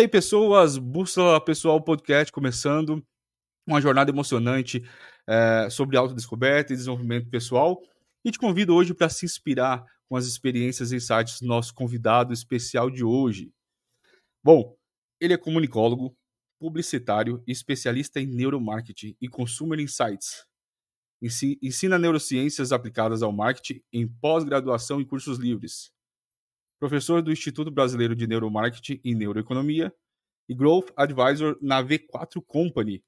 Hey pessoas, Bússola Pessoal Podcast começando, uma jornada emocionante é, sobre autodescoberta e desenvolvimento pessoal. E te convido hoje para se inspirar com as experiências e insights do nosso convidado especial de hoje. Bom, ele é comunicólogo, publicitário e especialista em neuromarketing e consumer insights. Ensina neurociências aplicadas ao marketing em pós-graduação e cursos livres professor do Instituto Brasileiro de Neuromarketing e Neuroeconomia e Growth Advisor na V4 Company,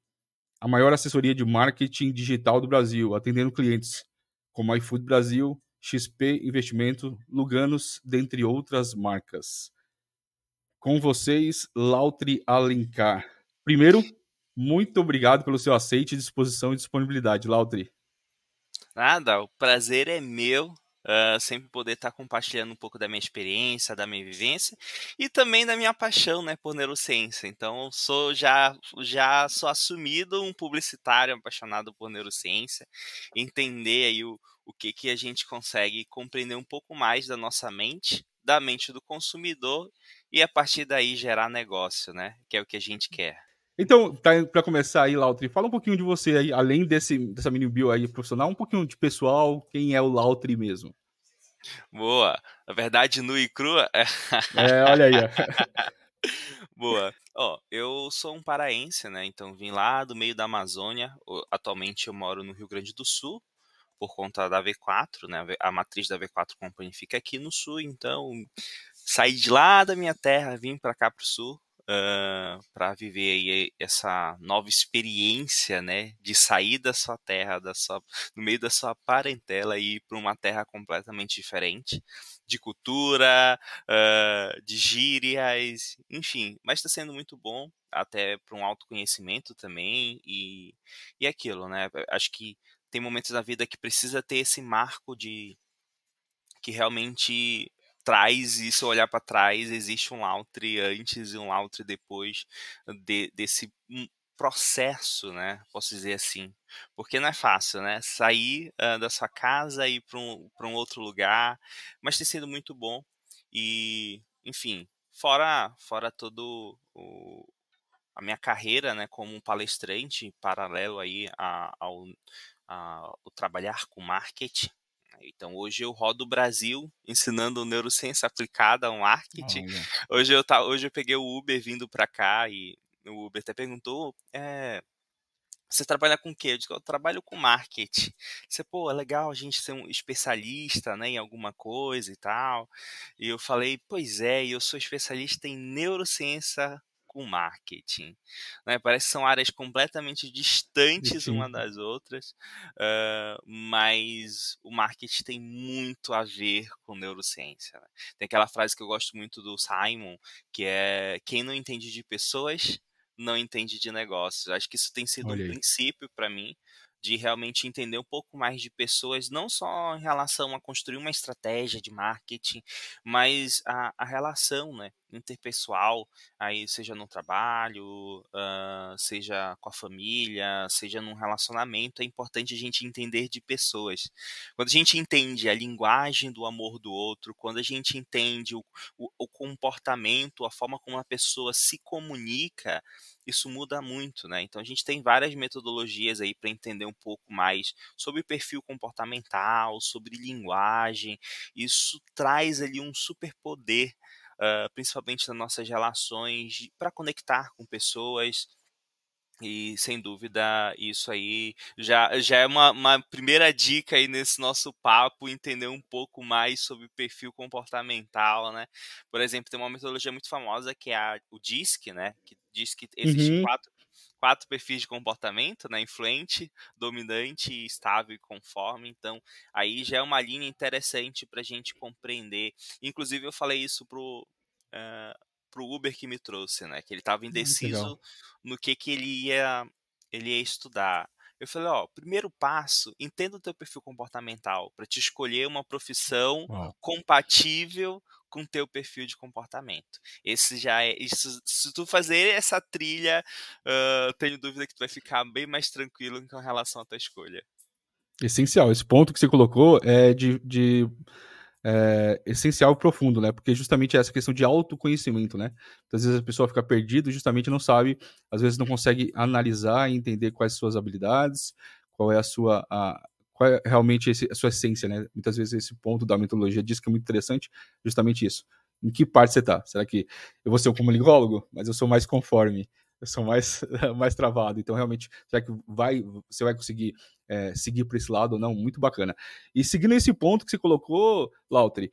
a maior assessoria de marketing digital do Brasil, atendendo clientes como iFood Brasil, XP Investimento, Luganos, dentre outras marcas. Com vocês, Lautri Alencar. Primeiro, muito obrigado pelo seu aceite, disposição e disponibilidade, Lautri. Nada, o prazer é meu Uh, sempre poder estar tá compartilhando um pouco da minha experiência, da minha vivência e também da minha paixão, né, por neurociência. Então, sou já já sou assumido um publicitário apaixonado por neurociência, entender aí o, o que que a gente consegue compreender um pouco mais da nossa mente, da mente do consumidor e a partir daí gerar negócio, né, que é o que a gente quer. Então, tá, para começar aí, Lautri, fala um pouquinho de você aí, além desse, dessa mini bio aí profissional, um pouquinho de pessoal, quem é o Lautri mesmo. Boa. Na verdade, nu e crua. é, olha aí. Boa. Ó, eu sou um paraense, né? Então vim lá do meio da Amazônia. Atualmente eu moro no Rio Grande do Sul, por conta da V4, né? A matriz da V4 Company fica aqui no sul, então saí de lá da minha terra, vim para cá pro sul uh, para viver essa nova experiência, né, de sair da sua terra, da sua, no meio da sua parentela e ir para uma terra completamente diferente, de cultura, uh, de gírias, enfim, mas está sendo muito bom até para um autoconhecimento também e, e aquilo, né? Acho que tem momentos da vida que precisa ter esse marco de que realmente traz isso, olhar para trás, existe um Lautri antes e um Lautri depois de, desse processo, né? Posso dizer assim. Porque não é fácil, né? Sair uh, da sua casa e ir para um, um outro lugar, mas tem sido muito bom. E, enfim, fora, fora todo o, a minha carreira, né, como um palestrante paralelo aí ao, ao trabalhar com marketing, então hoje eu rodo o Brasil ensinando neurociência aplicada ao marketing. Hoje eu, tá, hoje eu peguei o Uber vindo para cá e o Uber até perguntou, é, você trabalha com o quê? Eu digo, eu trabalho com marketing. Você, pô, é legal a gente ser um especialista, né, em alguma coisa e tal. E eu falei, pois é, eu sou especialista em neurociência com marketing. Né? Parece que são áreas completamente distantes uma das outras, uh, mas o marketing tem muito a ver com neurociência. Né? Tem aquela frase que eu gosto muito do Simon, que é quem não entende de pessoas não entende de negócios. Acho que isso tem sido um princípio para mim de realmente entender um pouco mais de pessoas, não só em relação a construir uma estratégia de marketing, mas a, a relação né, interpessoal, aí seja no trabalho, uh, seja com a família, seja num relacionamento, é importante a gente entender de pessoas. Quando a gente entende a linguagem do amor do outro, quando a gente entende o, o, o comportamento, a forma como a pessoa se comunica, isso muda muito, né? Então a gente tem várias metodologias aí para entender um pouco mais sobre perfil comportamental, sobre linguagem. Isso traz ali um superpoder, uh, principalmente nas nossas relações, para conectar com pessoas, e sem dúvida isso aí já, já é uma, uma, primeira dica aí nesse nosso papo, entender um pouco mais sobre perfil comportamental, né? Por exemplo, tem uma metodologia muito famosa que é a, o DISC, né? Que diz que existem uhum. quatro, quatro perfis de comportamento, né? Influente, dominante, estável e conforme. Então, aí já é uma linha interessante para a gente compreender. Inclusive, eu falei isso pro. Uh, pro Uber que me trouxe, né? Que ele estava indeciso no que que ele ia ele ia estudar. Eu falei, ó, primeiro passo, entenda o teu perfil comportamental para te escolher uma profissão compatível com teu perfil de comportamento. Esse já é, isso, se tu fazer essa trilha, uh, tenho dúvida que tu vai ficar bem mais tranquilo com relação à tua escolha. Essencial. Esse ponto que você colocou é de, de é, essencial e profundo, né? Porque justamente é essa questão de autoconhecimento, né? Às vezes a pessoa fica perdida e justamente não sabe, às vezes não consegue analisar e entender quais são as suas habilidades, qual é a sua, a, qual é realmente esse, a sua essência, né? Muitas vezes esse ponto da metodologia diz que é muito interessante, justamente isso. Em que parte você está? Será que eu vou ser um comunicólogo, mas eu sou mais conforme? eu sou mais, mais travado. Então, realmente, será que vai, você vai conseguir é, seguir por esse lado ou não? Muito bacana. E seguindo esse ponto que você colocou, Lautri,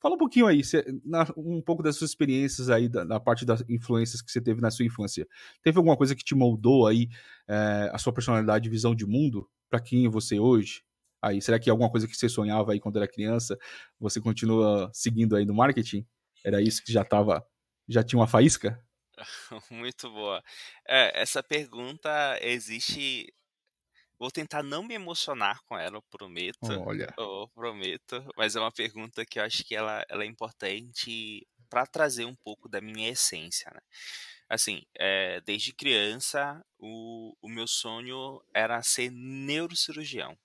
fala um pouquinho aí, você, na, um pouco das suas experiências aí, da, parte das influências que você teve na sua infância. Teve alguma coisa que te moldou aí é, a sua personalidade visão de mundo para quem é você hoje? Aí, será que alguma coisa que você sonhava aí quando era criança, você continua seguindo aí no marketing? Era isso que já estava, já tinha uma faísca? Muito boa. É, essa pergunta existe. Vou tentar não me emocionar com ela, eu prometo. Olha. Eu prometo. Mas é uma pergunta que eu acho que ela, ela é importante para trazer um pouco da minha essência, né? Assim, é, desde criança, o, o meu sonho era ser neurocirurgião.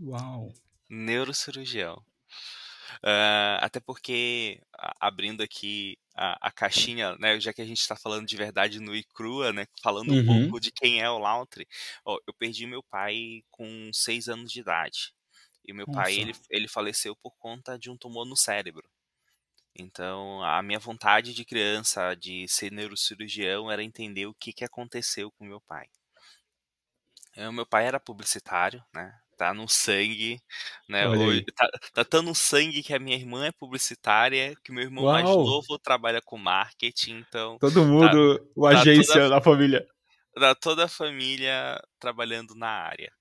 Uau! Neurocirurgião. Uh, até porque, abrindo aqui a, a, caixinha, né, já que a gente está falando de verdade no e crua, né, falando um Uhum. pouco de quem é o Lautry, ó, eu perdi meu pai com seis anos de idade. E meu pai, ele, Nossa. ele faleceu por conta de um tumor no cérebro. Então, a minha vontade de criança de ser neurocirurgião era entender o que, que aconteceu com meu pai. O meu pai era publicitário, né? Tá no sangue, né? Hoje, tá, tá tão no sangue que a minha irmã é publicitária, que meu irmão mais Uau! novo trabalha com marketing, então Todo tá, mundo, tá agência toda, da família. tá toda a família trabalhando na área.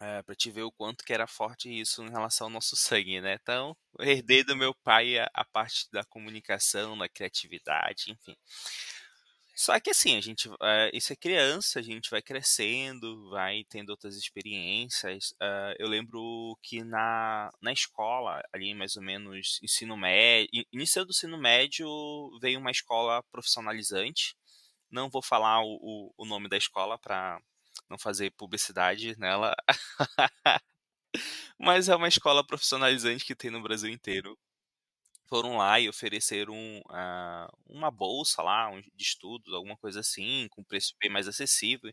É, pra te ver o quanto que era forte isso em relação ao nosso sangue, né? Então, eu herdei do meu pai a, a parte da comunicação, da criatividade, enfim. Só que assim, a gente, é, isso é criança, a gente vai crescendo, vai tendo outras experiências. Uh, eu lembro que na, na escola, ali mais ou menos ensino médio, início do ensino médio, veio uma escola profissionalizante. Não vou falar o, o, o nome da escola para não fazer publicidade nela. Mas é uma escola profissionalizante que tem no Brasil inteiro foram lá e ofereceram uh, uma bolsa lá um, de estudos, alguma coisa assim, com preço bem mais acessível.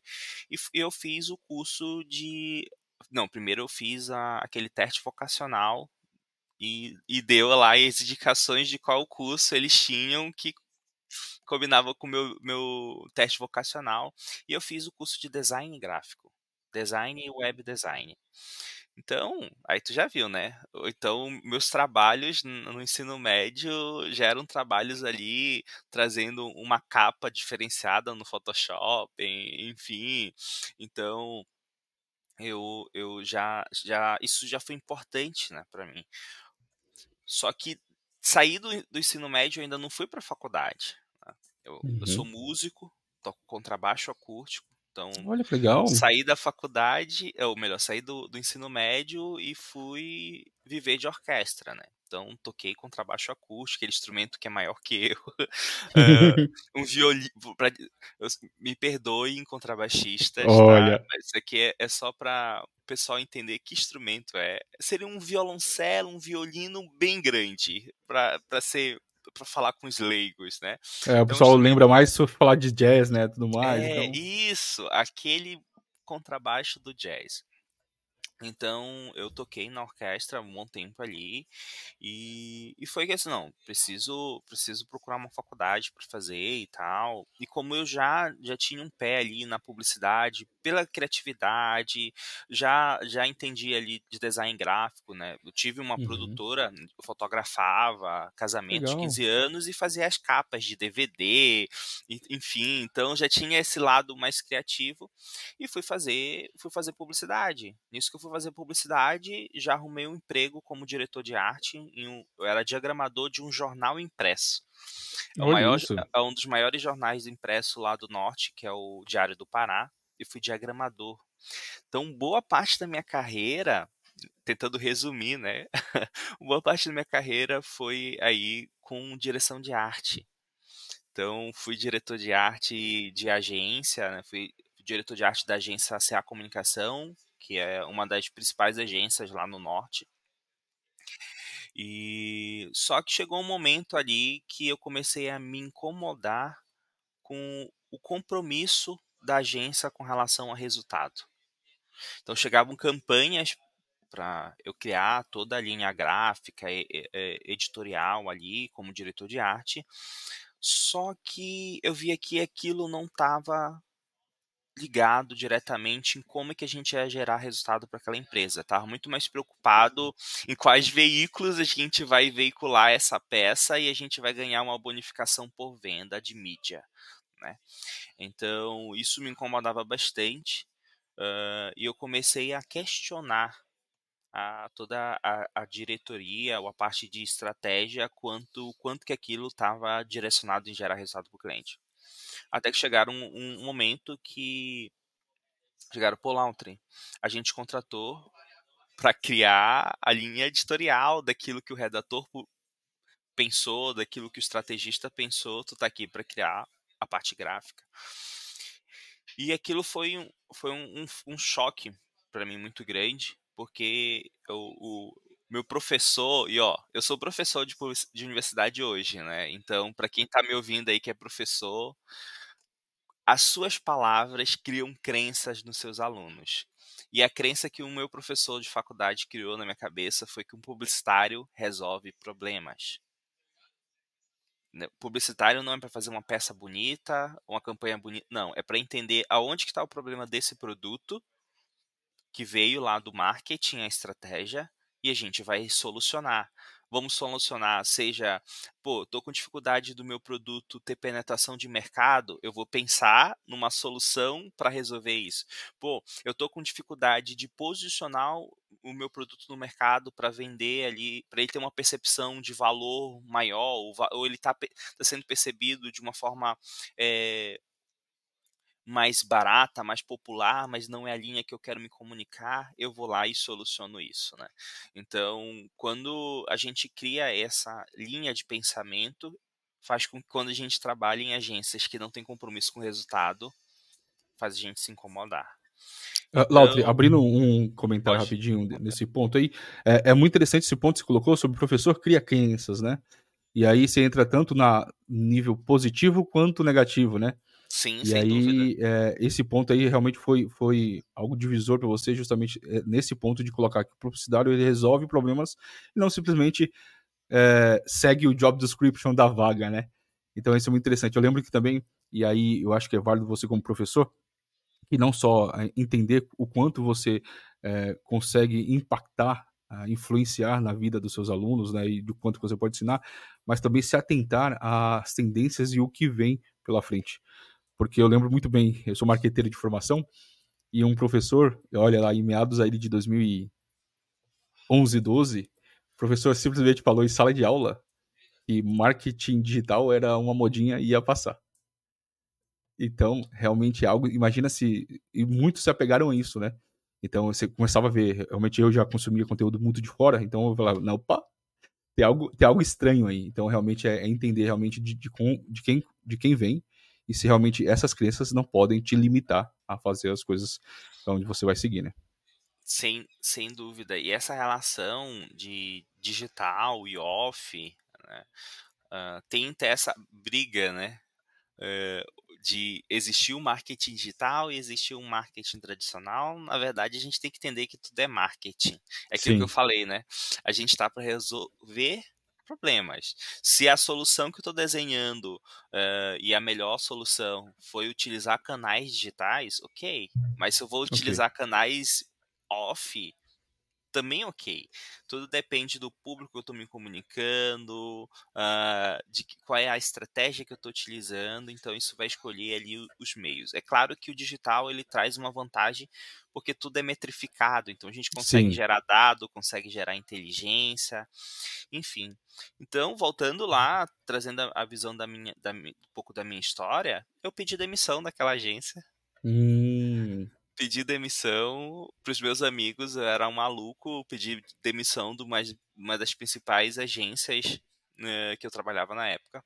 E eu fiz o curso de. Não, primeiro eu fiz a, aquele teste vocacional e, e deu lá as indicações de qual curso eles tinham que combinava com o meu, meu teste vocacional. E eu fiz o curso de design gráfico, design e web design. Então, aí tu já viu, né? Então, meus trabalhos no ensino médio já eram trabalhos ali trazendo uma capa diferenciada no Photoshop, enfim. Então, eu, eu já, já isso já foi importante, né, para mim. Só que saí do, do ensino médio eu ainda não fui para faculdade. Né? Eu, Uhum. eu sou músico, toco contrabaixo acústico. Então, Olha que legal. saí da faculdade, ou melhor, saí do, do ensino médio e fui viver de orquestra, né? Então, toquei contrabaixo acústico, aquele instrumento que é maior que eu. uh, um violino. Me perdoem, contrabaixistas, Olha. tá? Mas isso aqui é, é só para o pessoal entender que instrumento é. Seria um violoncelo, um violino bem grande, para ser para falar com os leigos, né? É, o pessoal então, lembra mais se falar de jazz, né, tudo mais. É, então... isso, aquele contrabaixo do jazz. Então eu toquei na orquestra um bom tempo ali e, e foi que assim, não, preciso, preciso procurar uma faculdade para fazer e tal. E como eu já, já tinha um pé ali na publicidade, pela criatividade, já, já entendi ali de design gráfico, né? Eu tive uma Uhum. produtora, eu fotografava casamentos de Legal. 15 anos e fazia as capas de DVD, e- enfim, então já tinha esse lado mais criativo e fui fazer, fui fazer publicidade. Nisso que eu fui fazer publicidade, já arrumei um emprego como diretor de arte, um- eu era diagramador de um jornal impresso. É, maior, é um dos maiores jornais impressos lá do norte, que é o Diário do Pará, e fui diagramador. Então, boa parte da minha carreira, tentando resumir, né? boa parte da minha carreira foi aí com direção de arte. Então, fui diretor de arte de agência, né? fui diretor de arte da agência CA Comunicação, que é uma das principais agências lá no norte. E só que chegou um momento ali que eu comecei a me incomodar com o compromisso da agência com relação ao resultado. Então chegavam campanhas para eu criar toda a linha gráfica, editorial ali, como diretor de arte. Só que eu via que aquilo não estava ligado diretamente em como é que a gente ia gerar resultado para aquela empresa. Estava muito mais preocupado em quais veículos a gente vai veicular essa peça e a gente vai ganhar uma bonificação por venda de mídia. Né? Então, isso me incomodava bastante uh, e eu comecei a questionar a toda a, a, diretoria ou a parte de estratégia quanto quanto que aquilo estava direcionado em gerar resultado para o cliente. Até que chegaram um, um momento que chegaram por Laundry. A gente contratou para criar a linha editorial daquilo que o redator pensou, daquilo que o estrategista pensou, tu tá aqui para criar a parte gráfica. E aquilo foi foi um, um, um choque para mim muito grande, porque o, o, meu professor, e ó, eu sou professor de, de universidade hoje, né? Então, para quem está me ouvindo aí que é professor, as suas palavras criam crenças nos seus alunos. E a crença que o meu professor de faculdade criou na minha cabeça foi que um publicitário resolve problemas. Né, publicitário não é para fazer uma peça bonita, uma campanha bonita, não, é para entender aonde está o problema desse produto que veio lá do marketing, a estratégia, e a gente vai solucionar vamos solucionar, seja, pô, tô com dificuldade do meu produto ter penetração de mercado, eu vou pensar numa solução para resolver isso. Pô, eu tô com dificuldade de posicionar o meu produto no mercado para vender ali, para ele ter uma percepção de valor maior, ou, ou ele está tá sendo percebido de uma forma é, mais barata, mais popular, mas não é a linha que eu quero me comunicar, eu vou lá e soluciono isso, né? Então, quando a gente cria essa linha de pensamento, faz com que quando a gente trabalha em agências que não tem compromisso com o resultado, faz a gente se incomodar. Uh, Lautri, abrindo um comentário pode, rapidinho nesse ponto aí, é, é, muito interessante esse ponto que você colocou sobre o professor cria crenças, né? E aí você entra tanto na nível positivo quanto negativo, né? Sim, e sem aí, é, esse ponto aí realmente foi, foi algo divisor para você, justamente é, nesse ponto de colocar que o publicitário ele resolve problemas e não simplesmente é, segue o job description da vaga, né? Então isso é muito interessante. Eu lembro que também, e aí eu acho que é válido você como professor, que não só entender o quanto você é, consegue impactar, influenciar na vida dos seus alunos, né, e do quanto você pode ensinar, mas também se atentar às tendências e o que vem pela frente porque eu lembro muito bem, eu sou marqueteiro de formação, e um professor, olha lá, em meados aí de 2011, 12, o professor simplesmente falou em sala de aula que marketing digital era uma modinha e ia passar. Então, realmente é algo, imagina se, e muitos se apegaram a isso, né? Então, você começava a ver, realmente eu já consumia conteúdo muito de fora, então eu falava, não, opa, tem algo, tem algo estranho aí. Então, realmente é, é entender realmente de, de, de, quem, de quem vem e se realmente essas crenças não podem te limitar a fazer as coisas onde você vai seguir, né? Sem, sem dúvida. E essa relação de digital e off né, uh, tem essa briga, né? Uh, de existir o marketing digital e existir o marketing tradicional, na verdade a gente tem que entender que tudo é marketing. É aquilo Sim. que eu falei, né? A gente está para resolver problemas. Se a solução que eu estou desenhando uh, e a melhor solução foi utilizar canais digitais, ok. Mas se eu vou utilizar okay. canais off, também ok. Tudo depende do público que eu estou me comunicando, uh, de qual é a estratégia que eu estou utilizando. Então isso vai escolher ali os meios. É claro que o digital ele traz uma vantagem porque tudo é metrificado. Então a gente consegue Sim. gerar dado, consegue gerar inteligência, enfim. Então voltando lá, trazendo a, visão da minha, da, um pouco da minha história, eu pedi demissão daquela agência. Hum pedi demissão para os meus amigos, eu era um maluco, pedi demissão de uma, uma das principais agências né, que eu trabalhava na época.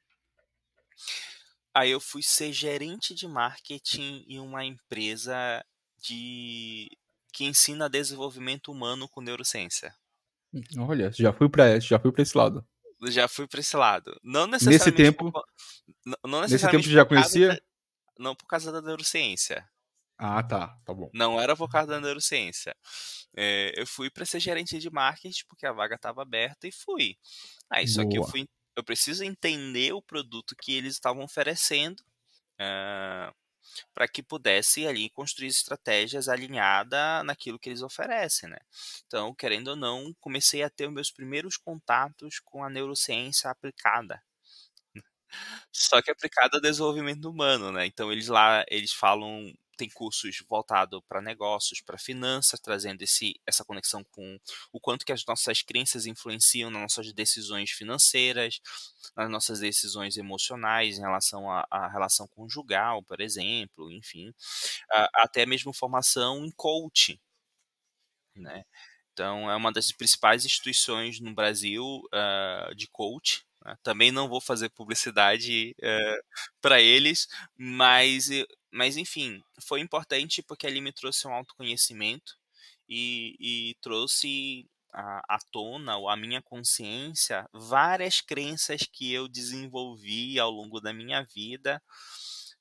Aí eu fui ser gerente de marketing em uma empresa de que ensina desenvolvimento humano com neurociência. Olha, já fui para já fui para esse lado. Já fui para esse lado. Não necessariamente. Nesse tempo. Por, não necessariamente nesse tempo já conhecia? Da, não por causa da neurociência. Ah, tá, tá bom. Não era causa da neurociência. É, eu fui para ser gerente de marketing porque a vaga estava aberta e fui. Aí só que eu fui, eu preciso entender o produto que eles estavam oferecendo. Uh, para que pudesse ali construir estratégias alinhadas naquilo que eles oferecem, né? Então, querendo ou não, comecei a ter os meus primeiros contatos com a neurociência aplicada. Só que aplicada ao desenvolvimento humano, né? Então, eles lá, eles falam tem cursos voltados para negócios, para finanças, trazendo esse, essa conexão com o quanto que as nossas crenças influenciam nas nossas decisões financeiras, nas nossas decisões emocionais em relação à, relação conjugal, por exemplo, enfim, até mesmo formação em coaching, né? Então, é uma das principais instituições no Brasil uh, de coach. Né? Também não vou fazer publicidade uh, eh, para eles, mas mas enfim, foi importante porque ali me trouxe um autoconhecimento e, e trouxe à, tona, ou à minha consciência, várias crenças que eu desenvolvi ao longo da minha vida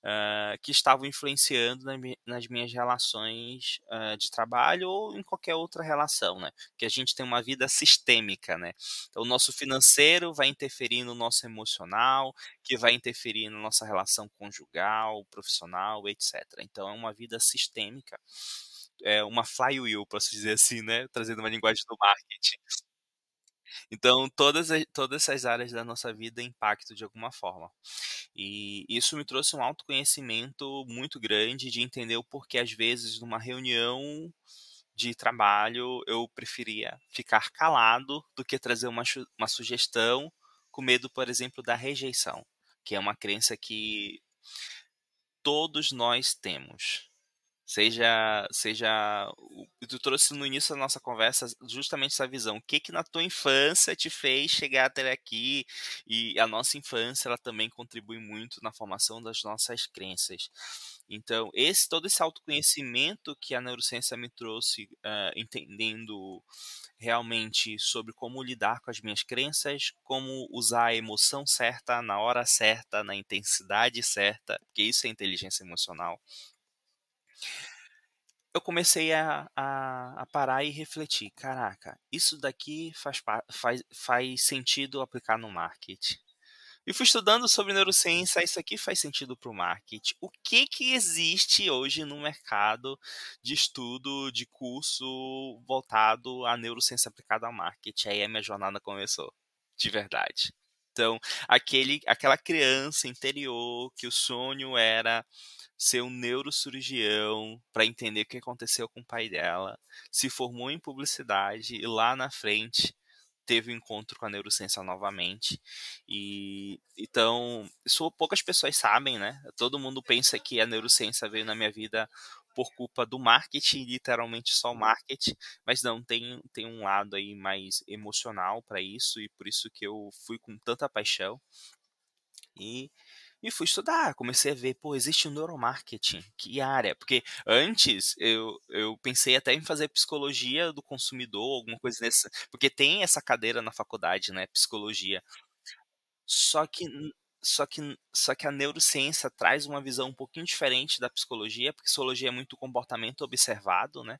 uh, que estavam influenciando na, nas minhas relações uh, de trabalho ou em qualquer outra relação, né? Que a gente tem uma vida sistêmica, né? Então, o nosso financeiro vai interferir no nosso emocional, que vai interferir na nossa relação conjugal, profissional, etc. Então, é uma vida sistêmica é uma flywheel, posso dizer assim, né? Trazendo uma linguagem do marketing. Então, todas, todas essas áreas da nossa vida impactam de alguma forma. E isso me trouxe um autoconhecimento muito grande de entender o porquê, às vezes, numa reunião de trabalho, eu preferia ficar calado do que trazer uma, uma sugestão com medo, por exemplo, da rejeição, que é uma crença que todos nós temos seja seja tu trouxe no início da nossa conversa justamente essa visão. O que que na tua infância te fez chegar até aqui? E a nossa infância ela também contribui muito na formação das nossas crenças. Então esse todo esse autoconhecimento que a neurociência me trouxe uh, entendendo realmente sobre como lidar com as minhas crenças como usar a emoção certa na hora certa na intensidade certa porque isso é inteligência emocional eu comecei a, a, a, parar e refletir. Caraca, isso daqui faz, faz, faz sentido aplicar no marketing. E fui estudando sobre neurociência, isso aqui faz sentido para o marketing. O que, que existe hoje no mercado de estudo, de curso voltado à neurociência aplicada ao marketing? Aí a minha jornada começou, de verdade. Então, aquele, aquela criança interior que o sonho era ser um neurocirurgião para entender o que aconteceu com o pai dela, se formou em publicidade e lá na frente teve um encontro com a neurociência novamente. E então, isso poucas pessoas sabem, né? Todo mundo pensa que a neurociência veio na minha vida por culpa do marketing, literalmente só marketing, mas não tem tem um lado aí mais emocional para isso e por isso que eu fui com tanta paixão. E e fui estudar, comecei a ver, pô, existe um neuromarketing, que área? Porque antes eu, eu pensei até em fazer psicologia do consumidor, alguma coisa nessa, porque tem essa cadeira na faculdade, né, psicologia. Só que só que, só que a neurociência traz uma visão um pouquinho diferente da psicologia, porque psicologia é muito comportamento observado, né?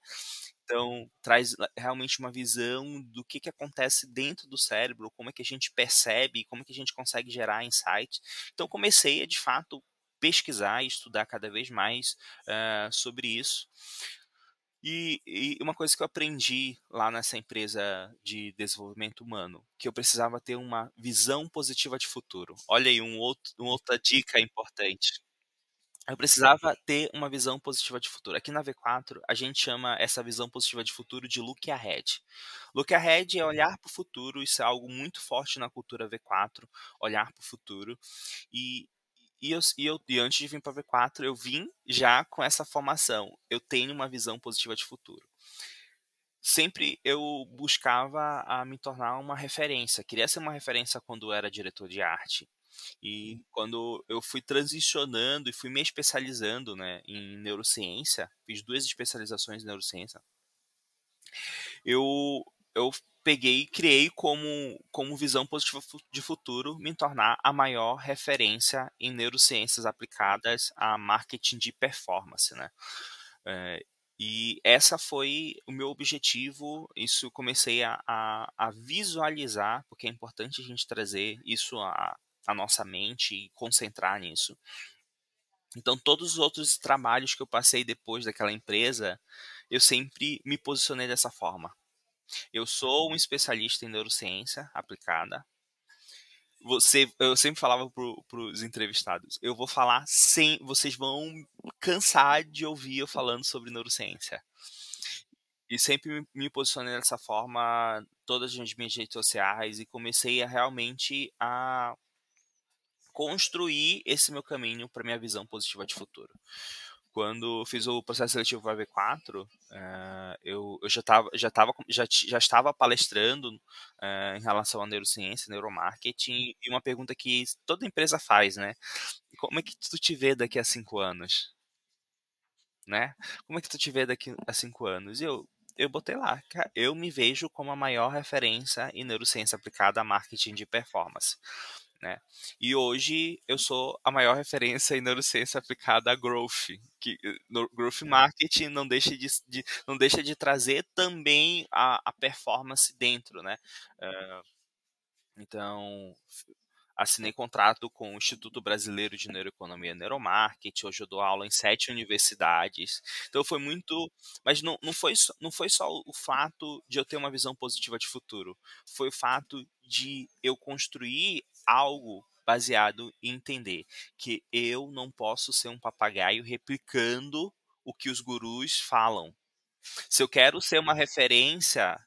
Então, traz realmente uma visão do que, que acontece dentro do cérebro, como é que a gente percebe, como é que a gente consegue gerar insights. Então, comecei a, de fato, pesquisar e estudar cada vez mais uh, sobre isso. E, e, uma coisa que eu aprendi lá nessa empresa de desenvolvimento humano, que eu precisava ter uma visão positiva de futuro. Olha aí, um outro, uma outra dica importante. Eu precisava ter uma visão positiva de futuro. Aqui na V4, a gente chama essa visão positiva de futuro de look ahead. Look ahead é olhar para o futuro, isso é algo muito forte na cultura V4, olhar para o futuro. E e, eu, e, eu, e antes de vir para V4, eu vim já com essa formação. Eu tenho uma visão positiva de futuro. Sempre eu buscava a me tornar uma referência. Queria ser uma referência quando eu era diretor de arte. E quando eu fui transicionando e fui me especializando né, em neurociência, fiz duas especializações em neurociência, eu eu peguei e criei como, como visão positiva de futuro me tornar a maior referência em neurociências aplicadas a marketing de performance, né? É, e essa foi o meu objetivo, isso comecei a, a, a, visualizar, porque é importante a gente trazer isso à, à nossa mente e concentrar nisso. Então, todos os outros trabalhos que eu passei depois daquela empresa, eu sempre me posicionei dessa forma. Eu sou um especialista em neurociência aplicada. Você, eu sempre falava para os entrevistados, eu vou falar sem, vocês vão cansar de ouvir eu falando sobre neurociência. E sempre me posicionei dessa forma, todas as minhas redes sociais e comecei a realmente a construir esse meu caminho para minha visão positiva de futuro quando fiz o processo seletivo para V4, uh, eu, eu já, estava já, tava, já, já estava palestrando uh, em relação à neurociência, neuromarketing, e uma pergunta que toda empresa faz, né? Como é que tu te vê daqui a cinco anos? Né? Como é que tu te vê daqui a cinco anos? E eu, eu botei lá, eu me vejo como a maior referência em neurociência aplicada a marketing de performance. Né? E hoje eu sou a maior referência em neurociência aplicada a growth, que no growth marketing não deixa de, de não deixa de trazer também a, a performance dentro, né? Uh, então assinei contrato com o Instituto Brasileiro de Neuroeconomia e Neuromarketing, hoje eu dou aula em sete universidades. Então foi muito. Mas não, não, foi, não foi só o fato de eu ter uma visão positiva de futuro, foi o fato de eu construir algo baseado em entender que eu não posso ser um papagaio replicando o que os gurus falam. Se eu quero ser uma referência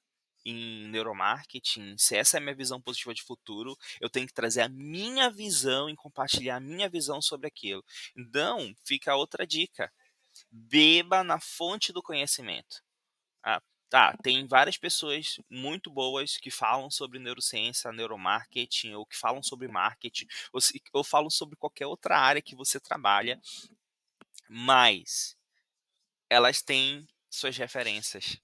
em neuromarketing, se essa é a minha visão positiva de futuro, eu tenho que trazer a minha visão e compartilhar a minha visão sobre aquilo. Então, fica outra dica. Beba na fonte do conhecimento. Ah, tá, tem várias pessoas muito boas que falam sobre neurociência, neuromarketing, ou que falam sobre marketing, ou, ou falam sobre qualquer outra área que você trabalha, mas elas têm suas referências.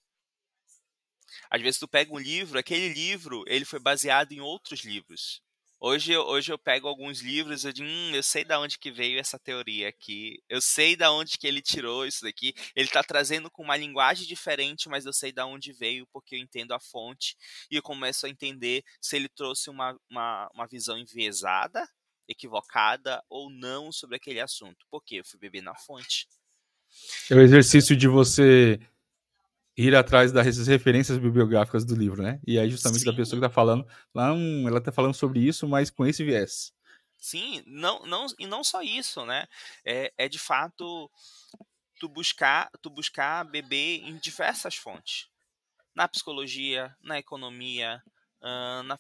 Às vezes tu pega um livro, aquele livro, ele foi baseado em outros livros. Hoje, hoje eu pego alguns livros e digo, hum, eu sei da onde que veio essa teoria aqui. Eu sei da onde que ele tirou isso daqui. Ele está trazendo com uma linguagem diferente, mas eu sei da onde veio porque eu entendo a fonte e eu começo a entender se ele trouxe uma, uma, uma visão enviesada, equivocada ou não sobre aquele assunto. Porque eu fui beber na fonte. É o exercício de você ir atrás das referências bibliográficas do livro, né? E aí justamente Sim. da pessoa que está falando, lá um, ela está falando sobre isso, mas com esse viés. Sim, não, não, e não só isso, né? É, é de fato tu buscar, tu buscar beber em diversas fontes. Na psicologia, na economia, Uh, na,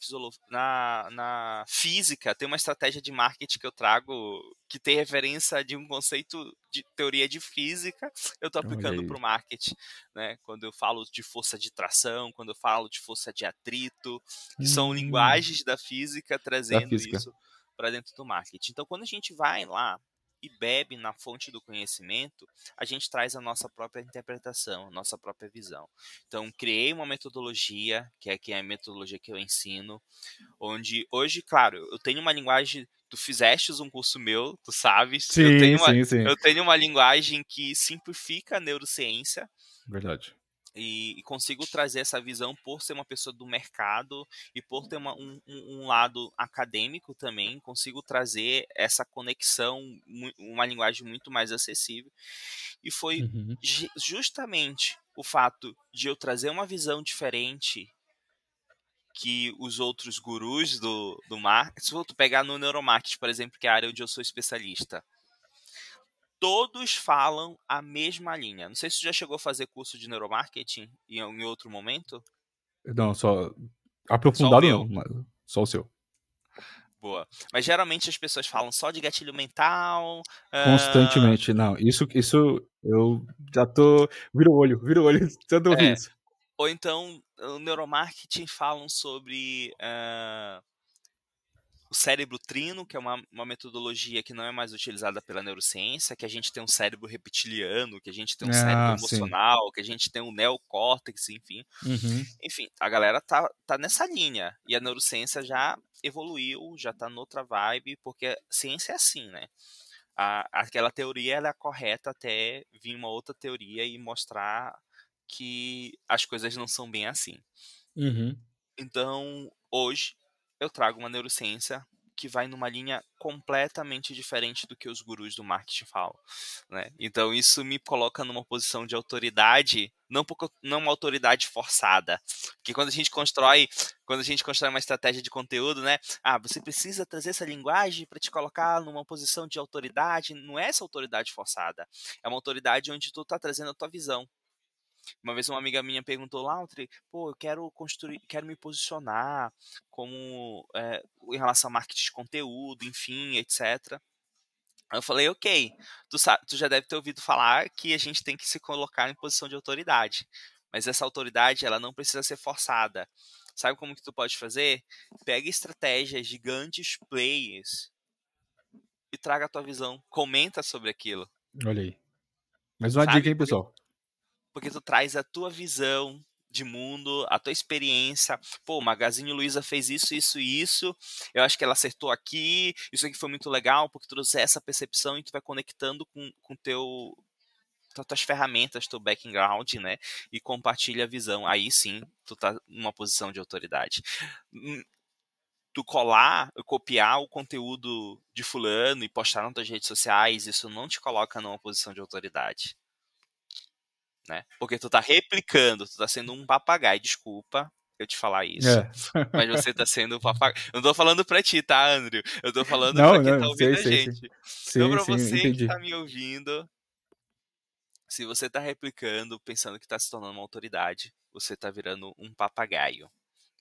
na, na, física, tem uma estratégia de marketing que eu trago que tem referência de um conceito de teoria de física, eu estou aplicando para o marketing. Né? Quando eu falo de força de tração, quando eu falo de força de atrito, hum. são linguagens da física trazendo da física. isso para dentro do marketing. Então, quando a gente vai lá e bebe na fonte do conhecimento, a gente traz a nossa própria interpretação, a nossa própria visão. Então, criei uma metodologia, que é, que é a metodologia que eu ensino, onde hoje, claro, eu tenho uma linguagem. Tu fizestes um curso meu, tu sabes. Sim, eu tenho uma, sim, sim. Eu tenho uma linguagem que simplifica a neurociência. Verdade e, e, consigo trazer essa visão por ser uma pessoa do mercado e por ter uma, um, um, lado acadêmico também, consigo trazer essa conexão, uma linguagem muito mais acessível. E foi uhum. justamente o fato de eu trazer uma visão diferente que os outros gurus do, do marketing, se tu pegar no neuromarketing, por exemplo, que é a área onde eu sou especialista, todos falam a mesma linha. Não sei se você já chegou a fazer curso de neuromarketing em, outro momento. Não, só aprofundado só não, mas só o seu. Boa. Mas geralmente as pessoas falam só de gatilho mental. Constantemente, uh... não. Isso, isso eu já tô. Vira o olho, vira o olho, tanto é. isso. Ou então, o neuromarketing falam sobre uh o cérebro trino, que é uma, uma metodologia que não é mais utilizada pela neurociência, que a gente tem um cérebro reptiliano, que a gente tem um ah, cérebro emocional, sim. que a gente tem um neocórtex, enfim. Uhum. Enfim, a galera tá, tá nessa linha. E a neurociência já evoluiu, já tá noutra vibe, porque ciência é assim, né? A, aquela teoria ela é correta até vir uma outra teoria e mostrar que as coisas não são bem assim. Uhum. Então, hoje, eu trago uma neurociência que vai numa linha completamente diferente do que os gurus do marketing falam, né? Então isso me coloca numa posição de autoridade, não porque não uma autoridade forçada, porque quando a gente constrói, quando a gente constrói uma estratégia de conteúdo, né? Ah, você precisa trazer essa linguagem para te colocar numa posição de autoridade, não é essa autoridade forçada, é uma autoridade onde tu tá trazendo a tua visão, uma vez uma amiga minha perguntou, Lautri, pô, eu quero construir, quero me posicionar como é, em relação a marketing de conteúdo, enfim, etc. Eu falei, ok, tu, sabe, tu já deve ter ouvido falar que a gente tem que se colocar em posição de autoridade. Mas essa autoridade, ela não precisa ser forçada. Sabe como que tu pode fazer? Pega estratégias de grandes players e traga a tua visão. Comenta sobre aquilo. Olha aí. Mais uma Sabe? dica, hein, pessoal? Porque tu traz a tua visão de mundo, a tua experiência. Pô, o Magazine Luiza fez isso, isso e isso. Eu acho que ela acertou aqui. Isso aqui foi muito legal, porque tu trouxe essa percepção e tu vai conectando com o teu tuas ferramentas, teu background, né? E compartilha a visão. Aí sim, tu tá numa posição de autoridade. Hum, tu colar, copiar o conteúdo de fulano e postar nas tuas redes sociais, isso não te coloca numa posição de autoridade né? Porque tu tá replicando, tu tá sendo um papagaio, desculpa eu te falar isso. É. mas você tá sendo um papagaio. Eu não tô falando pra ti, tá, Andrew? Eu tô falando não, pra quem não, tá ouvindo sei, a gente. Sei, sei. Então, pra sim, você entendi. que tá me ouvindo, se você tá replicando, pensando que tá se tornando uma autoridade, você tá virando um papagaio.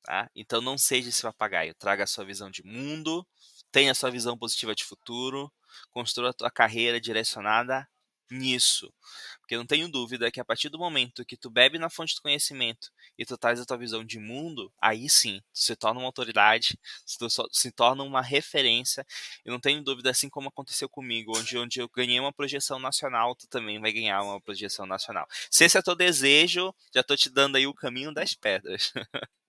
Tá? Então não seja esse papagaio. Traga a sua visão de mundo, tenha a sua visão positiva de futuro, construa a tua carreira direcionada nisso. Porque não tenho dúvida que a partir do momento que tu bebe na fonte do conhecimento e tu traz a tua visão de mundo, aí sim, tu se torna uma autoridade, tu se torna uma referência. Eu não tenho dúvida, assim como aconteceu comigo, onde, onde eu ganhei uma projeção nacional, tu também vai ganhar uma projeção nacional. Se esse é teu desejo, já tô te dando aí o caminho das pedras.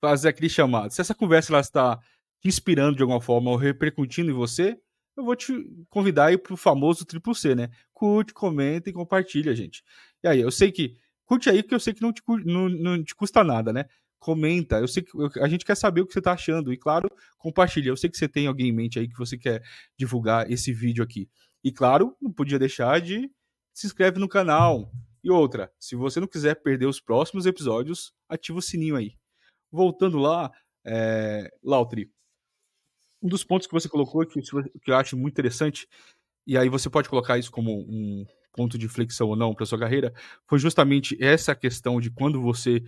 Fazer aquele chamado. Se essa conversa está te inspirando de alguma forma ou repercutindo em você, eu vou te convidar aí pro famoso triplo C, né? Curte, comenta e compartilha, gente. E aí, eu sei que. Curte aí, porque eu sei que não te, não, não te custa nada, né? Comenta, eu sei que eu, a gente quer saber o que você tá achando. E claro, compartilha. Eu sei que você tem alguém em mente aí que você quer divulgar esse vídeo aqui. E claro, não podia deixar de se inscreve no canal. E outra, se você não quiser perder os próximos episódios, ativa o sininho aí. Voltando lá, é, Lautri, um dos pontos que você colocou que, que eu acho muito interessante, e aí você pode colocar isso como um ponto de inflexão ou não para sua carreira, foi justamente essa questão de quando você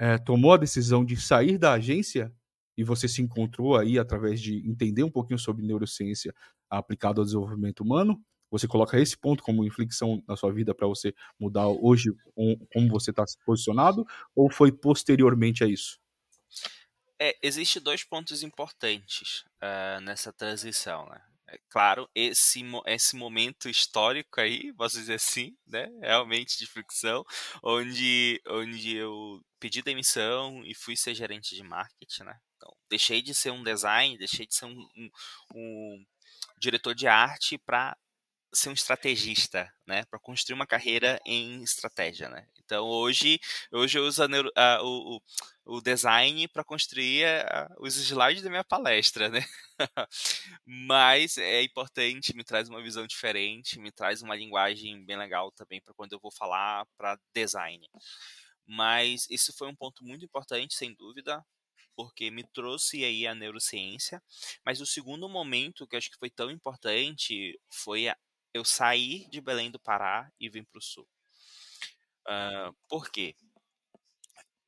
é, tomou a decisão de sair da agência e você se encontrou aí através de entender um pouquinho sobre neurociência aplicada ao desenvolvimento humano. Você coloca esse ponto como inflexão na sua vida para você mudar hoje como você está posicionado, ou foi posteriormente a isso? É, existe dois pontos importantes uh, nessa transição, né? É, claro, esse, esse momento histórico aí, posso dizer assim, né? Realmente de fricção, onde, onde eu pedi demissão e fui ser gerente de marketing, né? Então, deixei de ser um design, deixei de ser um, um, um diretor de arte para ser um estrategista, né, para construir uma carreira em estratégia, né. Então hoje, hoje eu uso a neuro, a, o, o design para construir a, os slides da minha palestra, né. Mas é importante, me traz uma visão diferente, me traz uma linguagem bem legal também para quando eu vou falar para design. Mas isso foi um ponto muito importante, sem dúvida, porque me trouxe aí a neurociência, mas o segundo momento que acho que foi tão importante foi a, eu saí de Belém do Pará e vim para o sul. Uh, por quê?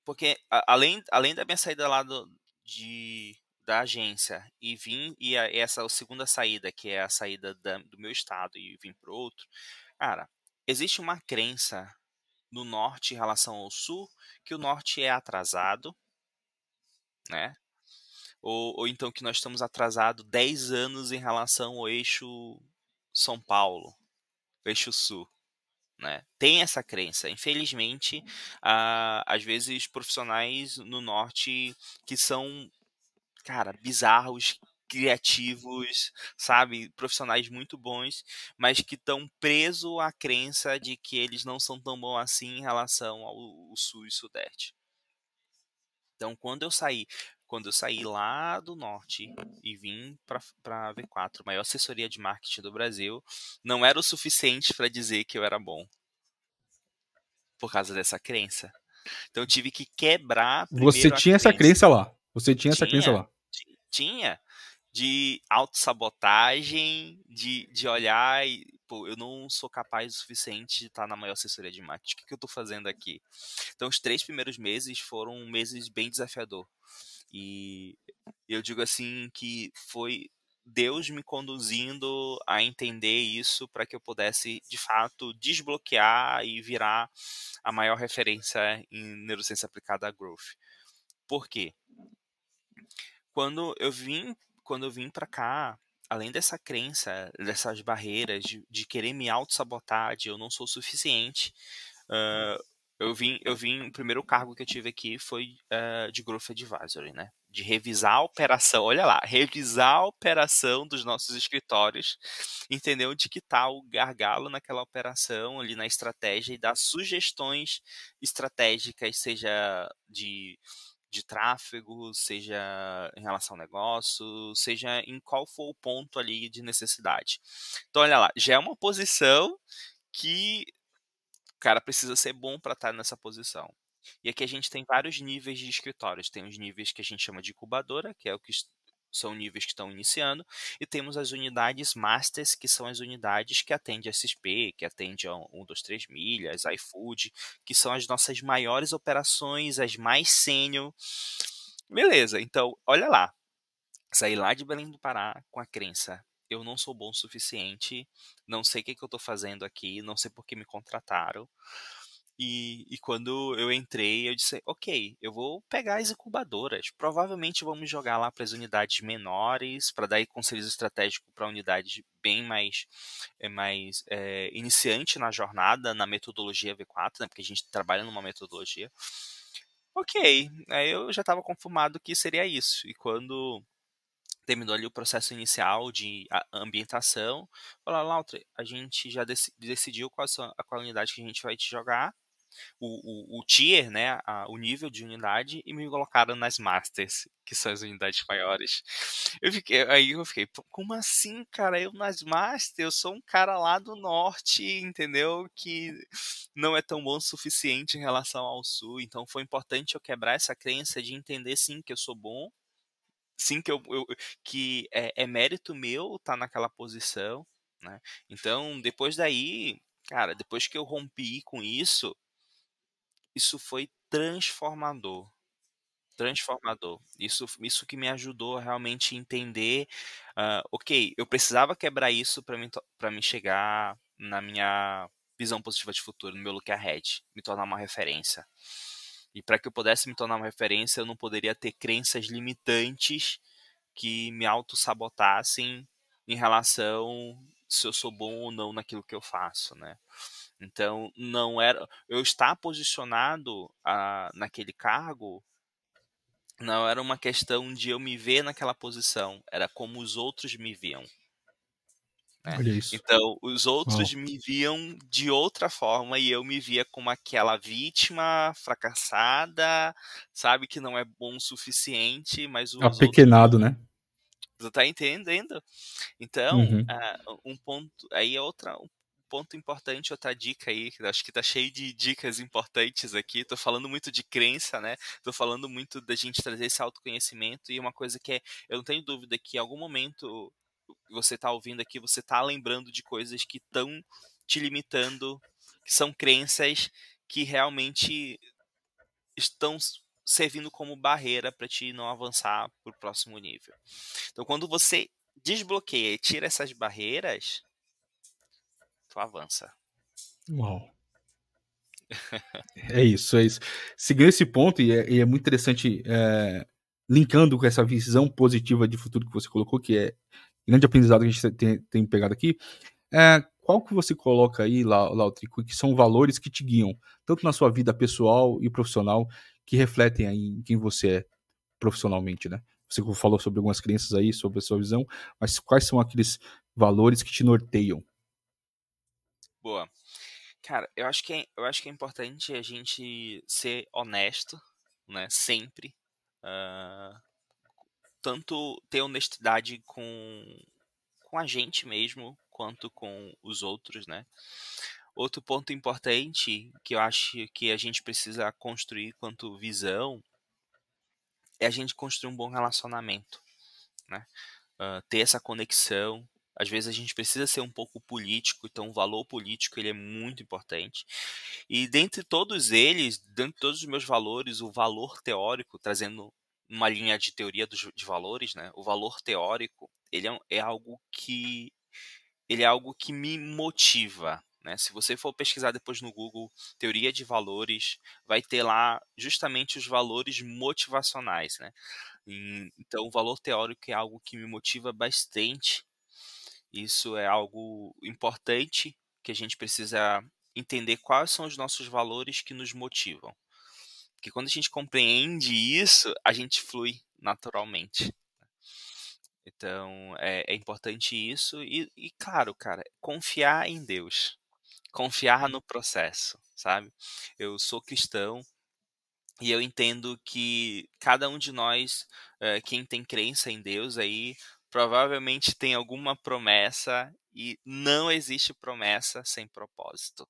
Porque a, além, além da minha saída lá do, de, da agência e vim, e a, essa a segunda saída, que é a saída da, do meu estado e vim para outro, cara, existe uma crença no norte em relação ao sul, que o norte é atrasado, né? Ou, ou então que nós estamos atrasados 10 anos em relação ao eixo São Paulo, eixo sul. Né? Tem essa crença. Infelizmente, ah, às vezes profissionais no norte que são, cara, bizarros, criativos, sabe, profissionais muito bons, mas que estão presos à crença de que eles não são tão bons assim em relação ao, ao sul e sudeste. Então, quando eu saí, quando eu saí lá do norte e vim para a V4, maior assessoria de marketing do Brasil, não era o suficiente para dizer que eu era bom. Por causa dessa crença. Então eu tive que quebrar. Você tinha essa crença lá. Você tinha, tinha essa crença lá. Tinha de autossabotagem, de, de olhar e, pô, eu não sou capaz o suficiente de estar na maior assessoria de marketing. O que, que eu estou fazendo aqui? Então, os três primeiros meses foram meses bem desafiador. E eu digo assim que foi Deus me conduzindo a entender isso para que eu pudesse, de fato, desbloquear e virar a maior referência em neurociência aplicada a growth. Por quê? Quando eu vim quando eu vim para cá, além dessa crença, dessas barreiras de, de querer me auto-sabotar, de eu não sou suficiente, uh, eu vim, eu vim, o primeiro cargo que eu tive aqui foi uh, de Growth Advisory, né? De revisar a operação, olha lá, revisar a operação dos nossos escritórios, entender onde que está o gargalo naquela operação, ali na estratégia, e dar sugestões estratégicas, seja de de tráfego, seja em relação ao negócio, seja em qual for o ponto ali de necessidade. Então, olha lá, já é uma posição que o cara precisa ser bom para estar nessa posição. E aqui a gente tem vários níveis de escritórios. Tem os níveis que a gente chama de incubadora, que é o que são níveis que estão iniciando, e temos as unidades Masters, que são as unidades que atendem a SSP, que atendem a 1, 2, 3 milhas, iFood, que são as nossas maiores operações, as mais sênior. Beleza, então, olha lá. Saí lá de Belém do Pará com a crença, eu não sou bom o suficiente, não sei o que, que eu estou fazendo aqui, não sei por que me contrataram. E, e, quando eu entrei, eu disse: ok, eu vou pegar as incubadoras. Provavelmente vamos jogar lá para as unidades menores, para dar conselhos estratégicos para unidades bem mais, é, mais é, iniciante na jornada, na metodologia V4, né, porque a gente trabalha numa metodologia. Ok, aí eu já estava conformado que seria isso. E quando terminou ali o processo inicial de ambientação, falou, Lautre, a gente já decidiu qual a, qual unidade que a gente vai te jogar, o, o, o tier, né, a, o nível de unidade, e me colocaram nas masters, que são as unidades maiores. Eu fiquei, aí eu fiquei, como assim, cara? Eu nas masters, eu sou um cara lá do norte, entendeu? Que não é tão bom o suficiente em relação ao sul. Então foi importante eu quebrar essa crença de entender sim que eu sou bom, sim que eu, eu que é, é, mérito meu estar tá naquela posição, né? Então depois daí, cara, depois que eu rompi com isso, isso foi transformador. Transformador. Isso, isso que me ajudou a realmente entender, uh, ok, eu precisava quebrar isso para me, me chegar na minha visão positiva de futuro, no meu look ahead, me tornar uma referência. E para que eu pudesse me tornar uma referência, eu não poderia ter crenças limitantes que me auto-sabotassem em relação se eu sou bom ou não naquilo que eu faço, né? Então, não era. Eu estar posicionado a, naquele cargo não era uma questão de eu me ver naquela posição, era como os outros me viam. Né? Então, os outros oh. me viam de outra forma e eu me via como aquela vítima fracassada, sabe, que não é bom o suficiente, mas o. Apequenado, outros... né? Tu tá entendendo? Então, uhum. uh, um ponto. Aí é outra, um ponto importante, outra dica aí, que acho que tá cheio de dicas importantes aqui. Tô falando muito de crença, né? Tô falando muito da gente trazer esse autoconhecimento e uma coisa que é, eu não tenho dúvida que em algum momento você tá ouvindo aqui, você tá lembrando de coisas que estão te limitando, que são crenças que realmente estão servindo como barreira para te não avançar para o próximo nível. Então, quando você desbloqueia e tira essas barreiras, tu avança. Uau. é isso, é isso. Seguindo esse ponto, e é, e é muito interessante, é, linkando com essa visão positiva de futuro que você colocou, que é grande aprendizado que a gente tem, tem pegado aqui, é, qual que você coloca aí, Lautrico, que são valores que te guiam, tanto na sua vida pessoal e profissional, que refletem aí em quem você é profissionalmente, né? Você falou sobre algumas crenças aí, sobre a sua visão, mas quais são aqueles valores que te norteiam? Boa. Cara, eu acho que é, eu acho que é importante a gente ser honesto, né? Sempre. Uh, tanto ter honestidade com, com a gente mesmo, quanto com os outros, né? Outro ponto importante que eu acho que a gente precisa construir quanto visão é a gente construir um bom relacionamento, né? Uh, ter essa conexão. Às vezes a gente precisa ser um pouco político, então o valor político ele é muito importante. E dentre todos eles, dentre todos os meus valores, o valor teórico, trazendo uma linha de teoria dos, de valores, né? O valor teórico, ele é, é algo que ele é algo que me motiva, né? Se você for pesquisar depois no Google teoria de valores, vai ter lá justamente os valores motivacionais. Né? então, o valor teórico é algo que me motiva bastante. Isso é algo importante que a gente precisa entender quais são os nossos valores que nos motivam. Porque quando a gente compreende isso, a gente flui naturalmente. Então, é, é importante isso. E, e, claro, cara, confiar em Deus. Confiar no processo, sabe? Eu sou cristão e eu entendo que cada um de nós, é, quem tem crença em Deus aí, provavelmente tem alguma promessa e não existe promessa sem propósito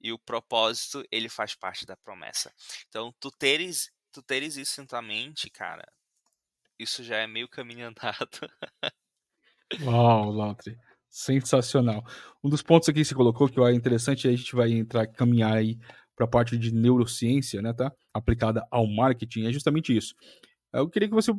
e o propósito ele faz parte da promessa. Então, tu teres, tu teres isso em tua mente, cara, isso já é meio caminho andado. Uau, Lautri. Sensacional. Um dos pontos aqui que você colocou que eu acho interessante, a gente vai entrar, caminhar aí para a parte de neurociência, né, tá? Aplicada ao marketing, é justamente isso. Eu queria que você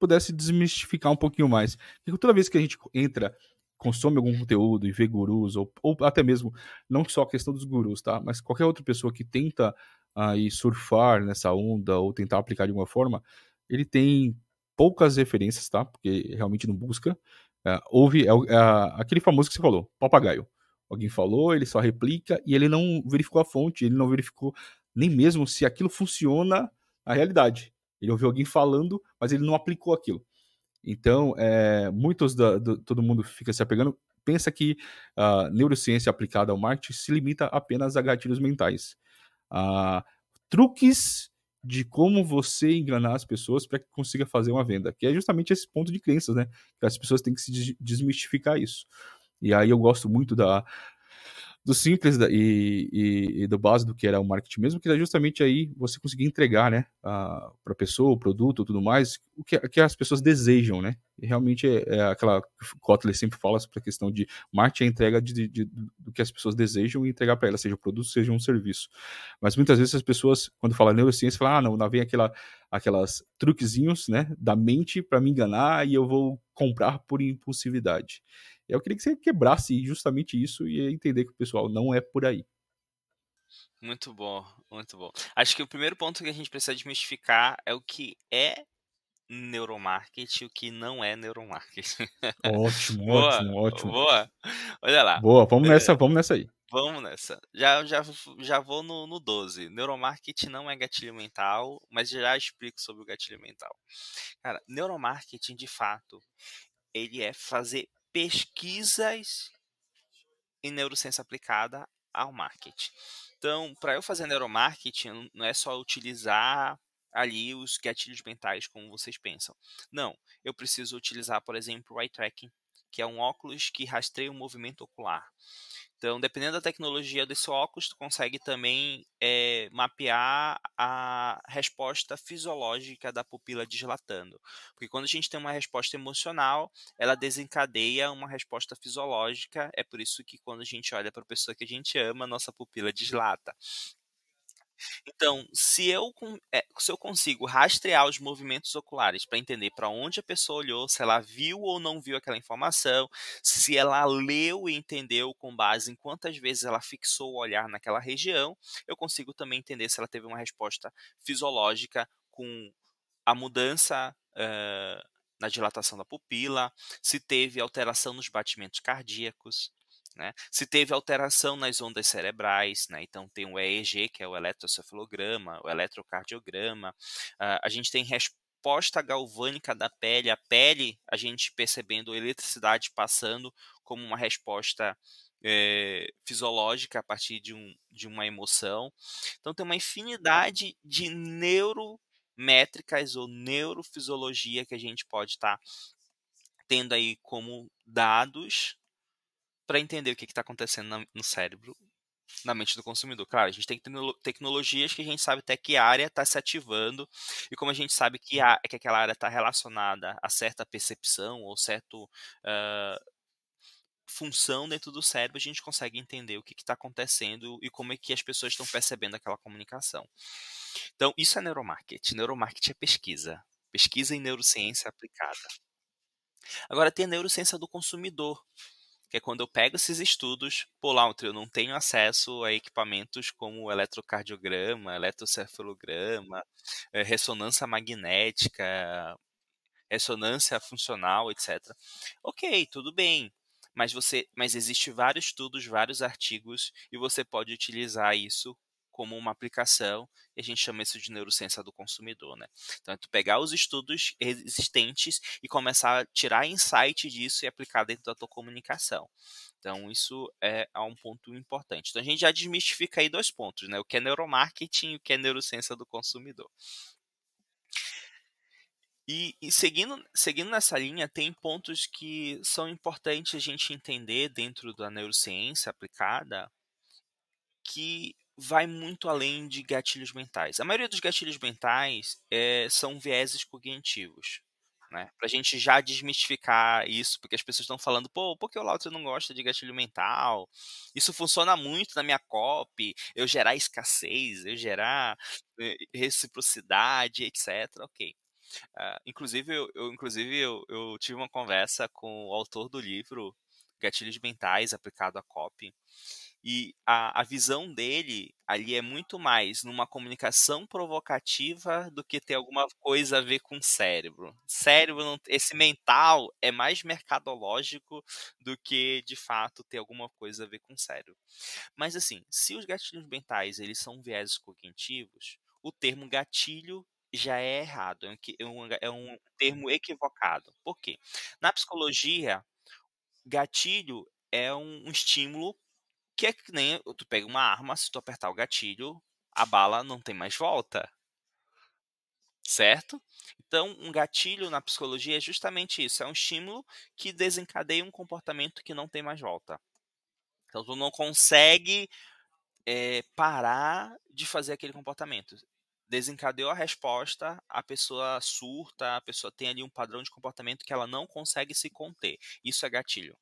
pudesse desmistificar um pouquinho mais. Porque toda vez que a gente entra consome algum conteúdo e vê gurus, ou, ou até mesmo, não só a questão dos gurus, tá? Mas qualquer outra pessoa que tenta aí surfar nessa onda ou tentar aplicar de alguma forma, ele tem poucas referências, tá? Porque realmente não busca. É, houve é, é, aquele famoso que você falou, papagaio. Alguém falou, ele só replica e ele não verificou a fonte, ele não verificou nem mesmo se aquilo funciona na realidade. Ele ouviu alguém falando, mas ele não aplicou aquilo. Então, é, muitos da, do, todo mundo fica se apegando, pensa que a neurociência aplicada ao marketing se limita apenas a gatilhos mentais. a truques de como você enganar as pessoas para que consiga fazer uma venda, que é justamente esse ponto de crenças, né? Que as pessoas têm que se desmistificar isso. E aí eu gosto muito da, do simples e, e, e, do básico que era o marketing mesmo, que era justamente aí você conseguir entregar, né, para a pessoa, o produto, tudo mais, o que, que as pessoas desejam, né? E realmente é, é aquela Kotler sempre fala sobre a questão de marketing é entrega de, de, de, do que as pessoas desejam e entregar para elas, seja um produto, seja um serviço. Mas muitas vezes as pessoas, quando falam neurociência, falam, ah, não, não vem aquela, aquelas truquezinhos, né, da mente para me enganar e eu vou comprar por impulsividade. Eu queria que você quebrasse justamente isso e entender que o pessoal não é por aí. Muito bom, muito bom. Acho que o primeiro ponto que a gente precisa desmistificar é o que é neuromarketing e o que não é neuromarketing. Ótimo, boa, ótimo, ótimo. Boa. Olha lá. Boa, vamos nessa, é, vamos nessa aí. Vamos nessa. Já, já, já vou no, no 12. Neuromarketing não é gatilho mental, mas já explico sobre o gatilho mental. Cara, neuromarketing, de fato, ele é fazer pesquisas em neurociência aplicada ao marketing. Então, para eu fazer neuromarketing, não é só utilizar ali os gatilhos mentais como vocês pensam. Não, eu preciso utilizar, por exemplo, o eye tracking, que é um óculos que rastreia o movimento ocular. Então, dependendo da tecnologia desse óculos, tu consegue também é, mapear a resposta fisiológica da pupila dilatando. Porque quando a gente tem uma resposta emocional, ela desencadeia uma resposta fisiológica. É por isso que quando a gente olha para a pessoa que a gente ama, nossa pupila dislata. Então, se eu eh, se eu consigo rastrear os movimentos oculares para entender para onde a pessoa olhou, se ela viu ou não viu aquela informação, se ela leu e entendeu com base em quantas vezes ela fixou o olhar naquela região, eu consigo também entender se ela teve uma resposta fisiológica com a mudança, hã, na dilatação da pupila, se teve alteração nos batimentos cardíacos, né, se teve alteração nas ondas cerebrais, né, então tem o EEG, que é o eletrocefalograma, o eletrocardiograma, hã, a gente tem resposta galvânica da pele, a pele, a gente percebendo eletricidade passando como uma resposta, eh, fisiológica a partir de um de uma emoção. Então tem uma infinidade de neurométricas ou neurofisiologia que a gente pode estar tendo aí como dados para entender o que está acontecendo na no cérebro, na mente do consumidor. Claro, a gente tem tecno tecnologias que a gente sabe até que área está se ativando, e como a gente sabe que a que aquela área está relacionada a certa percepção ou certo, hã, função dentro do cérebro, a gente consegue entender o que está acontecendo e como é que as pessoas estão percebendo aquela comunicação. Então isso é neuromarketing, neuromarketing é pesquisa, pesquisa em neurociência aplicada. Agora tem a neurociência do consumidor, que é quando eu pego esses estudos, pô, Lautro, eu não tenho acesso a equipamentos como eletrocardiograma, eletrocefalograma, eh, ressonância magnética, ressonância funcional, etc. Ok, tudo bem, mas você mas existe vários estudos, vários artigos, e você pode utilizar isso como uma aplicação, e a gente chama isso de neurociência do consumidor, né. Então é tu pegar os estudos existentes e começar a tirar insight disso e aplicar dentro da tua comunicação. Então isso é é um ponto importante. Então a gente já desmistifica aí 2 pontos, né, o que é neuromarketing e o que é neurociência do consumidor. E e seguindo seguindo nessa linha, tem pontos que são importantes a gente entender dentro da neurociência aplicada que vai muito além de gatilhos mentais. A maioria dos gatilhos mentais, eh, são vieses cognitivos, né, pra gente já desmistificar isso, porque as pessoas estão falando: "Pô, por que o Lautro não gosta de gatilho mental? Isso funciona muito na minha copy, eu gerar escassez, eu gerar, eh, reciprocidade, etc", ok. Ah, inclusive eu eu inclusive eu eu tive uma conversa com o autor do livro Gatilhos Mentais aplicado à copy, e a a visão dele ali é muito mais numa comunicação provocativa do que ter alguma coisa a ver com cérebro. Cérebro não esse mental é mais mercadológico do que de fato ter alguma coisa a ver com cérebro. Mas assim, se os gatilhos mentais eles são vieses cognitivos, o termo gatilho já é errado, é um é um é um termo equivocado. Por quê? Na psicologia, gatilho é um um estímulo que é que nem tu pega uma arma, se tu apertar o gatilho, a bala não tem mais volta. Certo? Então um gatilho na psicologia é justamente isso, é um estímulo que desencadeia um comportamento que não tem mais volta. Então tu não consegue, eh, parar de fazer aquele comportamento. Desencadeou a resposta, a pessoa surta, a pessoa tem ali um padrão de comportamento que ela não consegue se conter, isso é gatilho.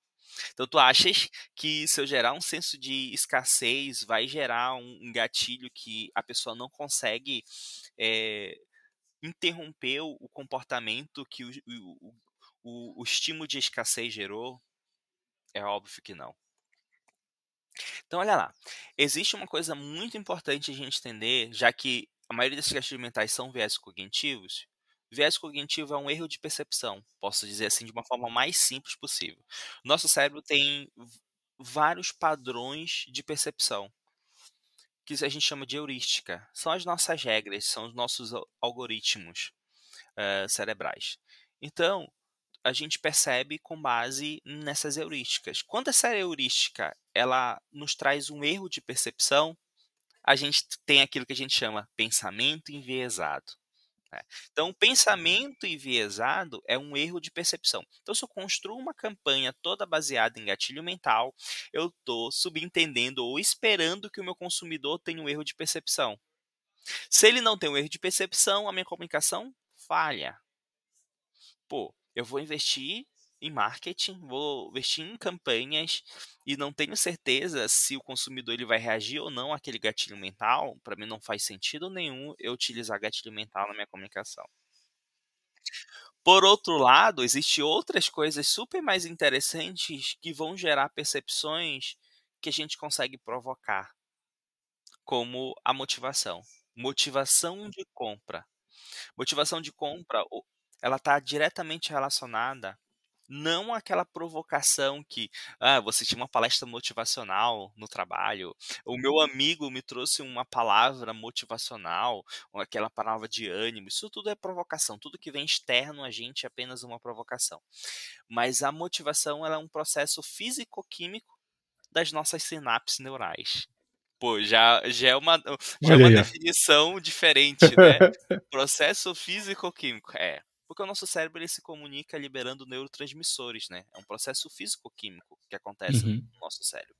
Então tu achas que se eu gerar um senso de escassez, vai gerar um gatilho que a pessoa não consegue, eh, interromper o comportamento que o o o o estímulo de escassez gerou? É óbvio que não. Então olha lá, existe uma coisa muito importante a gente entender, já que a maioria desses gatilhos mentais são vieses cognitivos, viés cognitivo é um erro de percepção, posso dizer assim de uma forma mais simples possível. Nosso cérebro tem vários padrões de percepção que a gente chama de heurística, são as nossas regras, são os nossos al algoritmos, hã, cerebrais. Então, a gente percebe com base nessas heurísticas. Quando essa heurística, ela nos traz um erro de percepção, a gente tem aquilo que a gente chama pensamento enviesado. Então o pensamento enviesado é um erro de percepção. Então se eu construo uma campanha toda baseada em gatilho mental, eu estou subentendendo ou esperando que o meu consumidor tenha um erro de percepção. Se ele não tem um erro de percepção, a minha comunicação falha. Pô, eu vou investir em marketing, vou investir em campanhas e não tenho certeza se o consumidor ele vai reagir ou não àquele gatilho mental, para mim não faz sentido nenhum eu utilizar gatilho mental na minha comunicação. Por outro lado, existem outras coisas super mais interessantes que vão gerar percepções que a gente consegue provocar, como a motivação. Motivação de compra. Motivação de compra, ela está diretamente relacionada não aquela provocação que ah, você tinha uma palestra motivacional no trabalho, o meu amigo me trouxe uma palavra motivacional, ou aquela palavra de ânimo, isso tudo é provocação, tudo que vem externo a gente é apenas uma provocação. Mas a motivação ela é um processo físico-químico das nossas sinapses neurais. Pô, já, já é uma, já é uma definição diferente, né? processo físico-químico. É, porque o nosso cérebro ele se comunica liberando neurotransmissores, né? É um processo físico-químico que acontece uhum. no nosso cérebro.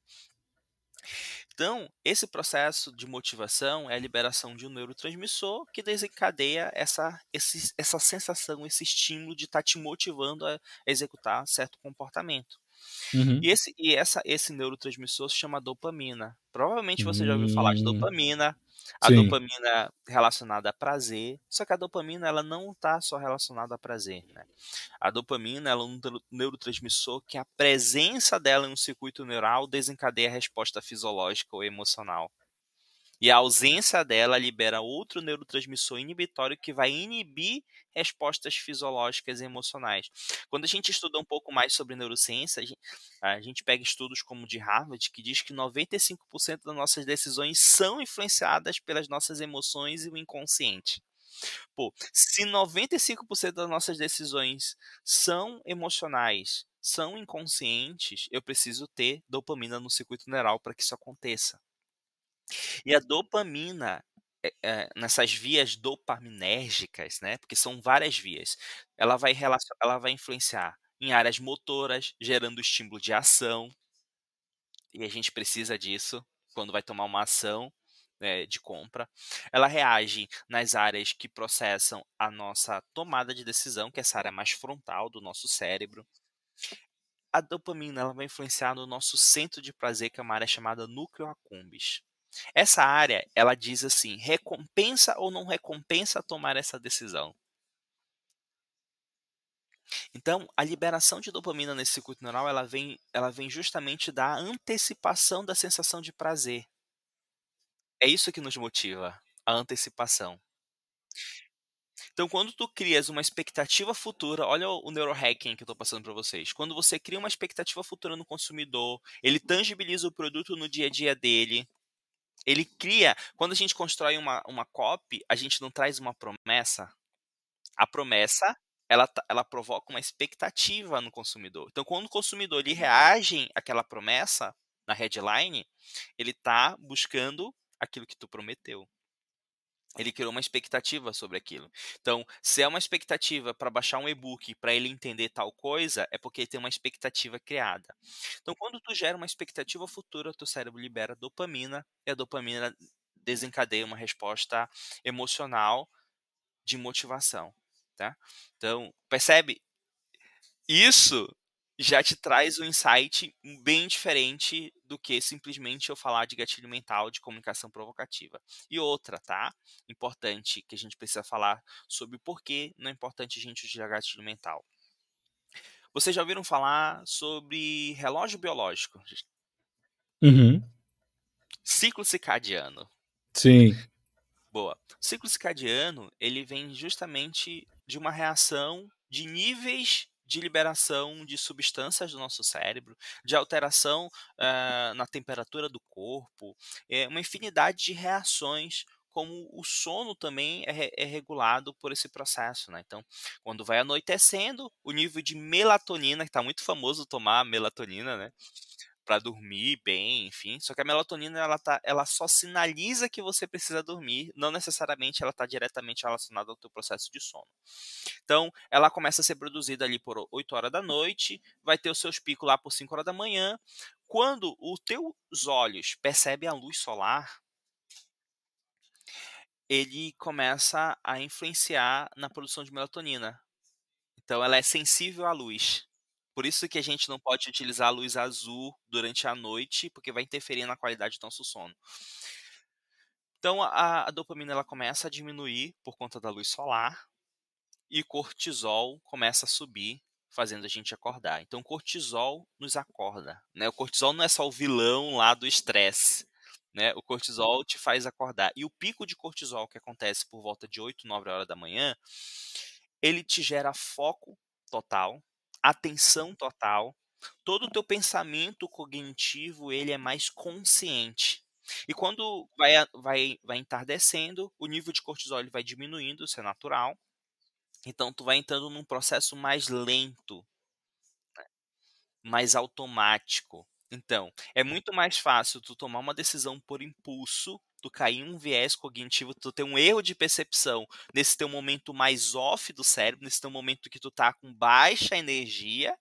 Então, esse processo de motivação é a liberação de um neurotransmissor que desencadeia essa, esse, essa sensação, esse estímulo de estar tá te motivando a executar certo comportamento. Uhum. E, esse, e essa, esse neurotransmissor se chama dopamina. Provavelmente você já ouviu falar de hum. dopamina, a Sim. dopamina relacionada a prazer, só que a dopamina ela não está só relacionada a prazer. Né? A dopamina ela é um neurotransmissor que a presença dela em um circuito neural desencadeia a resposta fisiológica ou emocional. E a ausência dela libera outro neurotransmissor inibitório que vai inibir respostas fisiológicas e emocionais. Quando a gente estuda um pouco mais sobre neurociência, a gente, pega estudos como o de Harvard, que diz que 95% das nossas decisões são influenciadas pelas nossas emoções e o inconsciente. Pô, se 95% das nossas decisões são emocionais, são inconscientes, eu preciso ter dopamina no circuito neural para que isso aconteça. E a dopamina, é, é, nessas vias dopaminérgicas, né? Porque são várias vias, ela vai, ela vai influenciar em áreas motoras, gerando estímulo de ação. E a gente precisa disso quando vai tomar uma ação é, de compra. Ela reage nas áreas que processam a nossa tomada de decisão, que é essa área mais frontal do nosso cérebro. A dopamina ela vai influenciar no nosso centro de prazer, que é uma área chamada núcleo accumbens. Essa área, ela diz assim: recompensa ou não recompensa tomar essa decisão. Então, a liberação de dopamina nesse circuito neural, ela vem, ela vem justamente da antecipação da sensação de prazer. É isso que nos motiva, a antecipação. Então, quando tu crias uma expectativa futura, olha o neurohacking que eu estou passando para vocês. Quando você cria uma expectativa futura no consumidor, ele tangibiliza o produto no dia a dia dele, ele cria. Quando a gente constrói uma, uma copy, a gente não traz uma promessa. A promessa ela, ela provoca uma expectativa no consumidor. Então, quando o consumidor ele reage àquela promessa na headline, ele está buscando aquilo que tu prometeu ele criou uma expectativa sobre aquilo. Então, se é uma expectativa para baixar um e-book para ele entender tal coisa, é porque ele tem uma expectativa criada. Então, quando tu gera uma expectativa futura, teu cérebro libera dopamina e a dopamina desencadeia uma resposta emocional de motivação, tá? Então, percebe? Isso já te traz um insight bem diferente do que simplesmente eu falar de gatilho mental, de comunicação provocativa. E outra, tá? Importante que a gente precisa falar sobre por que não é importante a gente utilizar gatilho mental. Vocês já ouviram falar sobre relógio biológico? Uhum. Ciclo circadiano. Sim. Boa. O ciclo circadiano, ele vem justamente de uma reação de níveis de liberação de substâncias do nosso cérebro, de alteração uh, na temperatura do corpo, é uma infinidade de reações como o sono também é, é, regulado por esse processo, né? Então, quando vai anoitecendo, o nível de melatonina, que está muito famoso tomar melatonina, né? Para dormir bem, enfim. Só que a melatonina ela, tá, ela só sinaliza que você precisa dormir, não necessariamente ela está diretamente relacionada ao teu processo de sono. Então, ela começa a ser produzida ali por 8 horas da noite, vai ter os seus picos lá por 5 horas da manhã. Quando os teus olhos percebem a luz solar, ele começa a influenciar na produção de melatonina. Então, ela é sensível à luz. Por isso que a gente não pode utilizar a luz azul durante a noite, porque vai interferir na qualidade do nosso sono. Então a, a dopamina ela começa a diminuir por conta da luz solar e cortisol começa a subir, fazendo a gente acordar. Então cortisol nos acorda, né? O cortisol não é só o vilão lá do estresse, né? O cortisol te faz acordar. E o pico de cortisol que acontece por volta de 8, 9 horas da manhã, ele te gera foco total, atenção total, todo o teu pensamento cognitivo ele é mais consciente. E quando vai, vai, vai entardecendo, o nível de cortisol ele vai diminuindo, isso é natural. Então tu vai entrando num processo mais lento, né? mais automático. Então, é muito mais fácil tu tomar uma decisão por impulso, tu cair em um viés cognitivo, tu ter um erro de percepção nesse teu momento mais off do cérebro, nesse teu momento que tu tá com baixa energia,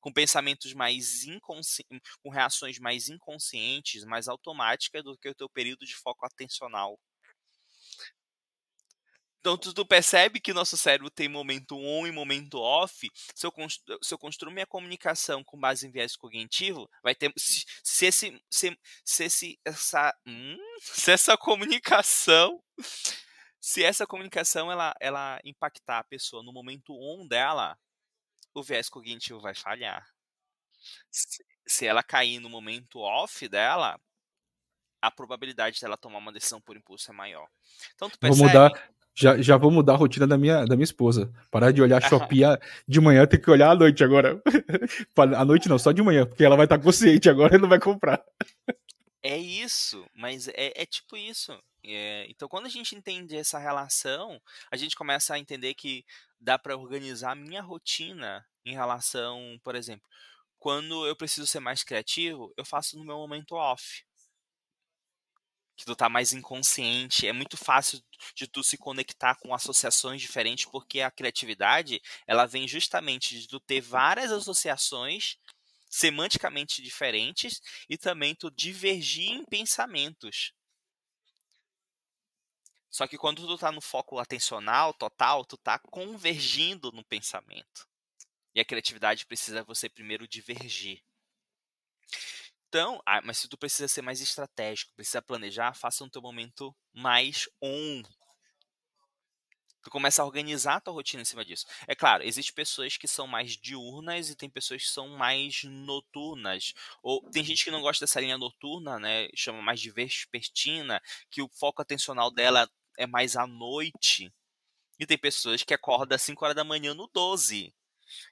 com pensamentos mais inconscientes, com reações mais inconscientes, mais automáticas do que o teu período de foco atencional então, tu, tu, percebe que nosso cérebro tem momento on e momento off. Se eu, se eu construo minha comunicação com base em viés cognitivo, vai ter. Se, se esse. Se, se, esse, essa, hum, se essa comunicação. Se essa comunicação ela, ela impactar a pessoa no momento on dela, o viés cognitivo vai falhar. Se, se ela cair no momento off dela, a probabilidade dela tomar uma decisão por impulso é maior. Então tu percebe... Vou mudar, já, já vou mudar a rotina da minha, da minha esposa. Parar de olhar Shopee de manhã, tem que olhar à noite agora. à noite não, só de manhã, porque ela vai estar consciente agora e não vai comprar. É isso, mas é, é tipo isso. É, então, quando a gente entende essa relação, a gente começa a entender que dá para organizar a minha rotina em relação, por exemplo, quando eu preciso ser mais criativo, eu faço no meu momento off que tu tá mais inconsciente. É muito fácil de tu se conectar com associações diferentes, porque a criatividade, ela vem justamente de tu ter várias associações semanticamente diferentes e também tu divergir em pensamentos. Só que quando tu tá no foco atencional total, tu tá convergindo no pensamento. E a criatividade precisa você primeiro divergir. Então, ah, mas se tu precisa ser mais estratégico, precisa planejar, faça no teu momento mais on. Tu começa a organizar a tua rotina em cima disso. É claro, existem pessoas que são mais diurnas e tem pessoas que são mais noturnas. Ou tem gente que não gosta dessa linha noturna, né? Chama mais de vespertina, que o foco atencional dela é mais à noite. E tem pessoas que acordam às 5 horas da manhã no 12.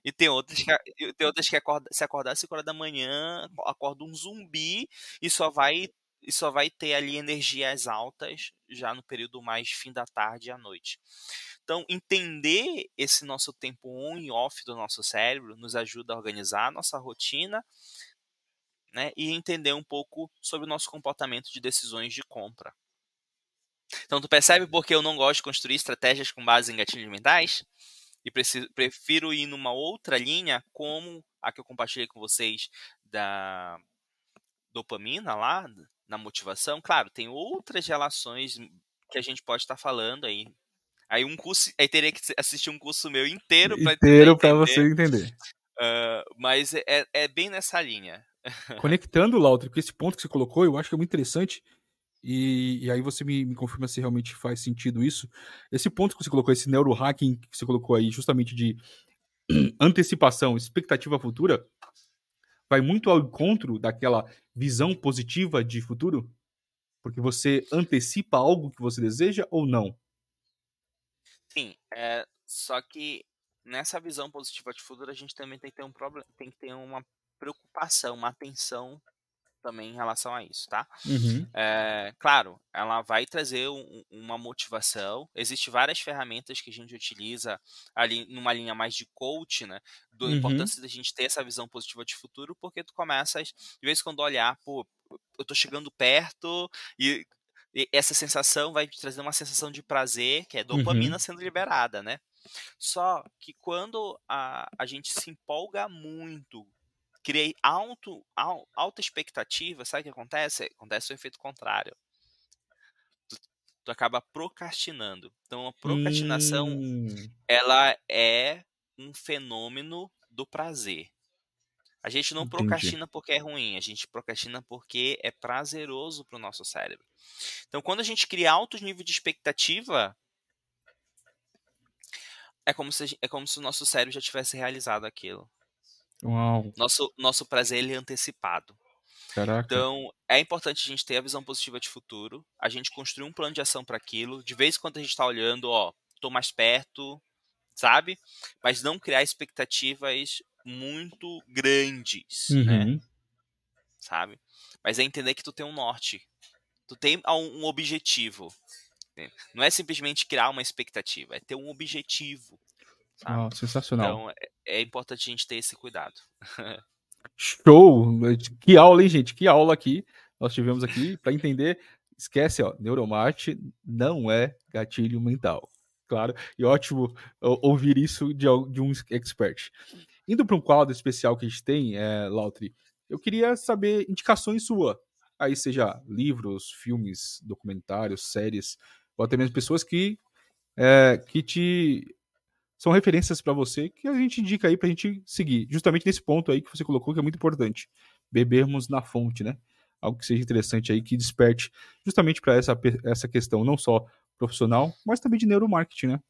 E tem outras que, tem outras que acorda, se acordar às 5 horas da manhã, acorda um zumbi e só vai e só vai ter ali energias altas já no período mais fim da tarde e à noite. Então, entender esse nosso tempo on e off do nosso cérebro nos ajuda a organizar a nossa rotina né, e entender um pouco sobre o nosso comportamento de decisões de compra. Então, tu percebe por que eu não gosto de construir estratégias com base em gatilhos mentais? E preciso, prefiro ir numa outra linha, como a que eu compartilhei com vocês da dopamina lá, na motivação. Claro, tem outras relações que a gente pode estar falando aí. Aí um curso, aí teria que assistir um curso meu inteiro para inteiro para você entender. Uh, mas é, é bem nessa linha. Conectando, Lautro, com esse ponto que você colocou, eu acho que é muito interessante e, e, aí você me, me, confirma se realmente faz sentido isso. Esse ponto que você colocou, esse neurohacking que você colocou aí, justamente de antecipação, expectativa futura, vai muito ao encontro daquela visão positiva de futuro? Porque você antecipa algo que você deseja ou não? Sim, é, só que nessa visão positiva de futuro a gente também tem que ter um problema, tem que ter uma preocupação, uma atenção também em relação a isso, tá? Uhum. É, claro, ela vai trazer um, uma motivação. Existem várias ferramentas que a gente utiliza ali numa linha mais de coach, né? Da uhum. importância da gente ter essa visão positiva de futuro, porque tu começas, de vez em quando, olhar, pô, eu tô chegando perto e, e essa sensação vai te trazer uma sensação de prazer, que é dopamina uhum. sendo liberada, né? Só que quando a, a gente se empolga muito criei alto, alta expectativa, sabe o que acontece? Acontece o efeito contrário. Tu, tu acaba procrastinando. Então, a procrastinação, hum. ela é um fenômeno do prazer. A gente não Entendi. procrastina porque é ruim, a gente procrastina porque é prazeroso para o nosso cérebro. Então, quando a gente cria altos níveis de expectativa, é como se, é como se o nosso cérebro já tivesse realizado aquilo. Uau, Nosso, nosso prazer ele é antecipado. caraca. Então, é importante a gente ter a visão positiva de futuro, a gente construir um plano de ação para aquilo. De vez em quando a gente está olhando, ó, tô mais perto, sabe? Mas não criar expectativas muito grandes, né? Uhum. Sabe? Mas é entender que tu tem um norte, tu tem a- um um objetivo. né? Não é simplesmente criar uma expectativa, é ter um objetivo. Sabe? Uau, sensacional. Então, é, é importante a gente ter esse cuidado. Show! Que aula, hein, gente? Que aula aqui nós tivemos aqui para entender. Esquece, ó, neuromarte não é gatilho mental. Claro, e ótimo ouvir isso de, de um expert. Indo para um quadro especial que a gente tem, é, Lautri, eu queria saber indicações sua. Aí seja livros, filmes, documentários, séries, ou até mesmo pessoas que, é, que te são referências para você que a gente indica aí pra gente seguir. Justamente nesse ponto aí que você colocou que é muito importante. Bebermos na fonte, né? Algo que seja interessante aí, que desperte justamente para essa, essa questão, não só profissional, mas também de neuromarketing, né?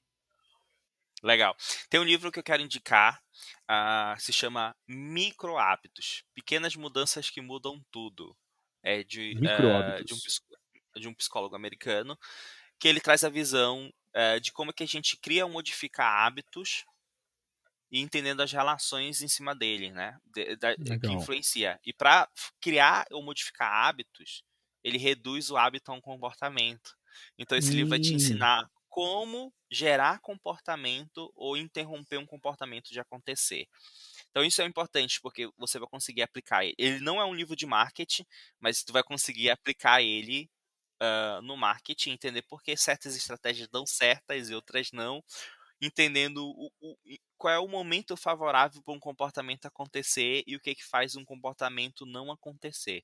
Legal. Tem um livro que eu quero indicar, ah, se chama Micro Hábitos, Pequenas Mudanças que Mudam Tudo. É de, hábitos. de, um, de um psicólogo americano, que ele traz a visão eh, de como é que a gente cria ou modifica hábitos e entendendo as relações em cima dele, né? De- da- que influencia. E para criar ou modificar hábitos, ele reduz o hábito a um comportamento. Então esse livro vai te Hum. ensinar como gerar comportamento ou interromper um comportamento de acontecer. Então isso é importante porque você vai conseguir aplicar ele. Ele não é um livro de marketing, mas tu vai conseguir aplicar ele ah, no marketing, entender por que certas estratégias dão certas e outras não, entendendo o, o- qual é o momento favorável para um comportamento acontecer e o que que faz um comportamento não acontecer.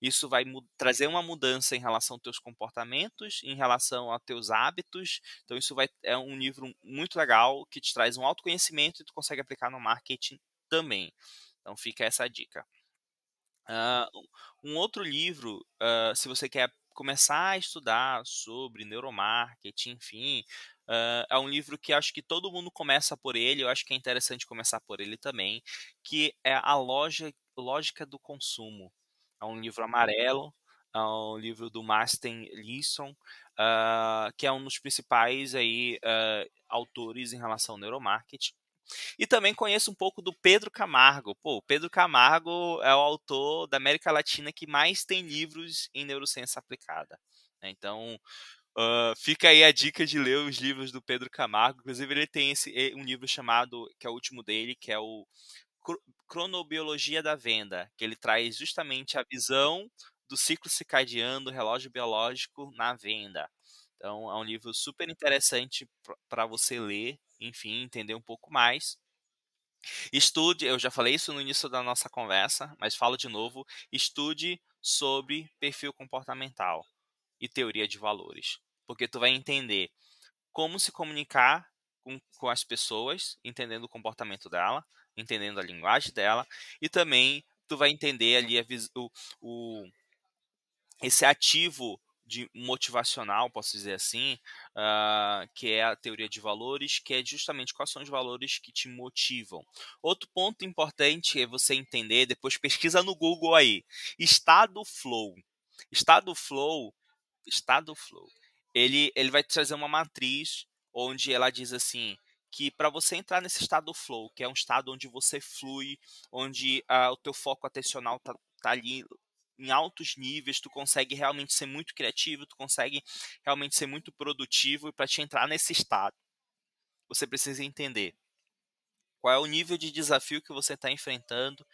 Isso vai trazer uma mudança em relação aos teus comportamentos, em relação aos teus hábitos. Então isso vai é um livro muito legal que te traz um autoconhecimento e tu consegue aplicar no marketing também. Então fica essa dica. Ah, um outro livro, ah, se você quer começar a estudar sobre neuromarketing, enfim, ah, é um livro que acho que todo mundo começa por ele, eu acho que é interessante começar por ele também, que é A Loja, Lógica do Consumo. É um livro amarelo, é um livro do Martin Leeson, ah, que é um dos principais aí, ah, autores em relação ao neuromarketing. E também conheço um pouco do Pedro Camargo. Pô, o Pedro Camargo é o autor da América Latina que mais tem livros em neurociência aplicada. né? Então, ah, fica aí a dica de ler os livros do Pedro Camargo. Inclusive, ele tem esse, um livro chamado, que é o último dele, que é o Cro- Cronobiologia da Venda, que ele traz justamente a visão do ciclo circadiano, do relógio biológico na venda. Então, é um livro super interessante para você ler, enfim, entender um pouco mais. Estude, eu já falei isso no início da nossa conversa, mas falo de novo: estude sobre perfil comportamental e teoria de valores, porque tu vai entender como se comunicar com, com as pessoas, entendendo o comportamento dela, entendendo a linguagem dela, e também tu vai entender ali a o, o- esse ativo de motivacional, posso dizer assim, ah, que é a teoria de valores, que é justamente quais são os valores que te motivam. Outro ponto importante é você entender, depois pesquisa no Google aí, estado flow. Estado flow, estado flow, ele, ele vai te trazer uma matriz onde ela diz assim, que para você entrar nesse estado flow, que é um estado onde você flui, onde ah, o teu foco atencional tá, tá ali em altos níveis, tu consegue realmente ser muito criativo, tu consegue realmente ser muito produtivo e para te entrar nesse estado, você precisa entender qual é o nível de desafio que você está enfrentando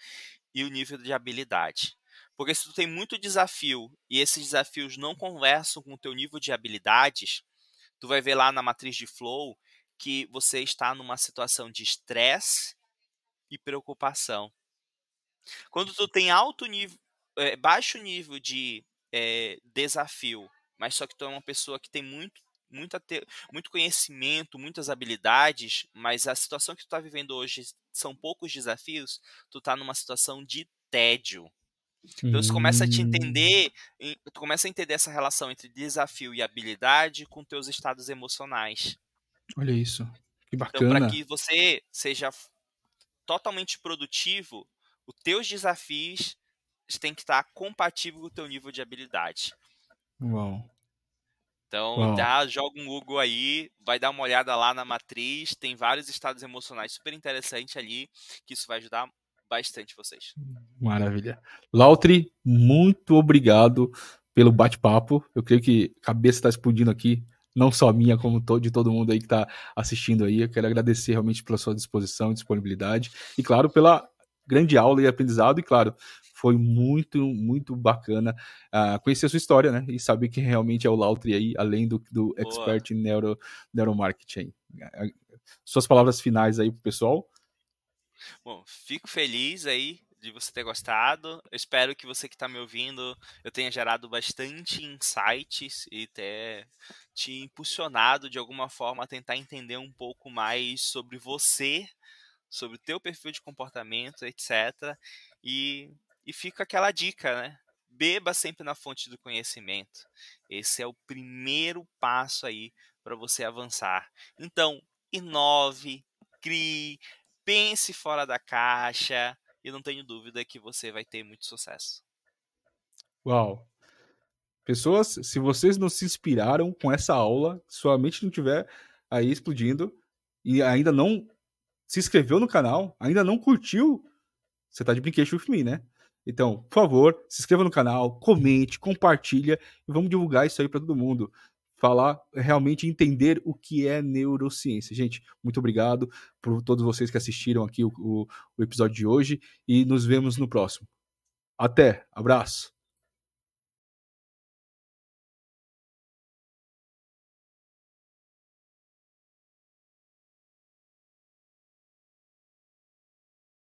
e o nível de habilidade. Porque se tu tem muito desafio e esses desafios não conversam com o teu nível de habilidades, tu vai ver lá na matriz de flow que você está numa situação de estresse e preocupação. Quando tu tem alto nível, é, baixo nível de é, desafio, mas só que tu é uma pessoa que tem muito, muita te... muito conhecimento, muitas habilidades, mas a situação que tu está vivendo hoje são poucos desafios, tu está numa situação de tédio. Então você começa a te hum. entender, tu começa a entender essa relação entre desafio e habilidade com teus estados emocionais. Olha isso, que bacana. Então para que você seja totalmente produtivo, os teus desafios têm que estar compatíveis com o teu nível de habilidade. Uau. Então, Uau. já joga um Google aí, vai dar uma olhada lá na matriz, tem vários estados emocionais super interessantes ali, que isso vai ajudar bastante vocês. Maravilha. Lautri, muito obrigado pelo bate-papo. Eu creio que a cabeça está explodindo aqui, não só minha, como de todo mundo aí que está assistindo aí. Eu quero agradecer realmente pela sua disposição e disponibilidade. E, claro, pela grande aula e aprendizado. E, claro, foi muito, muito bacana uh, conhecer a sua história, né? E saber que realmente é o Lautri aí, além do, do expert em neuro, neuromarketing. Suas palavras finais aí pro pessoal. Bom, fico feliz aí de você ter gostado. Eu espero que você que está me ouvindo eu tenha gerado bastante insights e ter te impulsionado de alguma forma a tentar entender um pouco mais sobre você, sobre o teu perfil de comportamento, etc. E, e fica aquela dica, né? Beba sempre na fonte do conhecimento. Esse é o primeiro passo aí para você avançar. Então, inove, crie, pense fora da caixa e não tenho dúvida que você vai ter muito sucesso. Uau! Pessoas, se vocês não se inspiraram com essa aula, sua mente não estiver aí explodindo e ainda não se inscreveu no canal, ainda não curtiu, você tá de brinquedo with me, né? Então, por favor, se inscreva no canal, comente, compartilha e vamos divulgar isso aí para todo mundo falar, realmente entender o que é neurociência. Gente, muito obrigado por todos vocês que assistiram aqui o, o, o episódio de hoje e nos vemos no próximo. Até, abraço.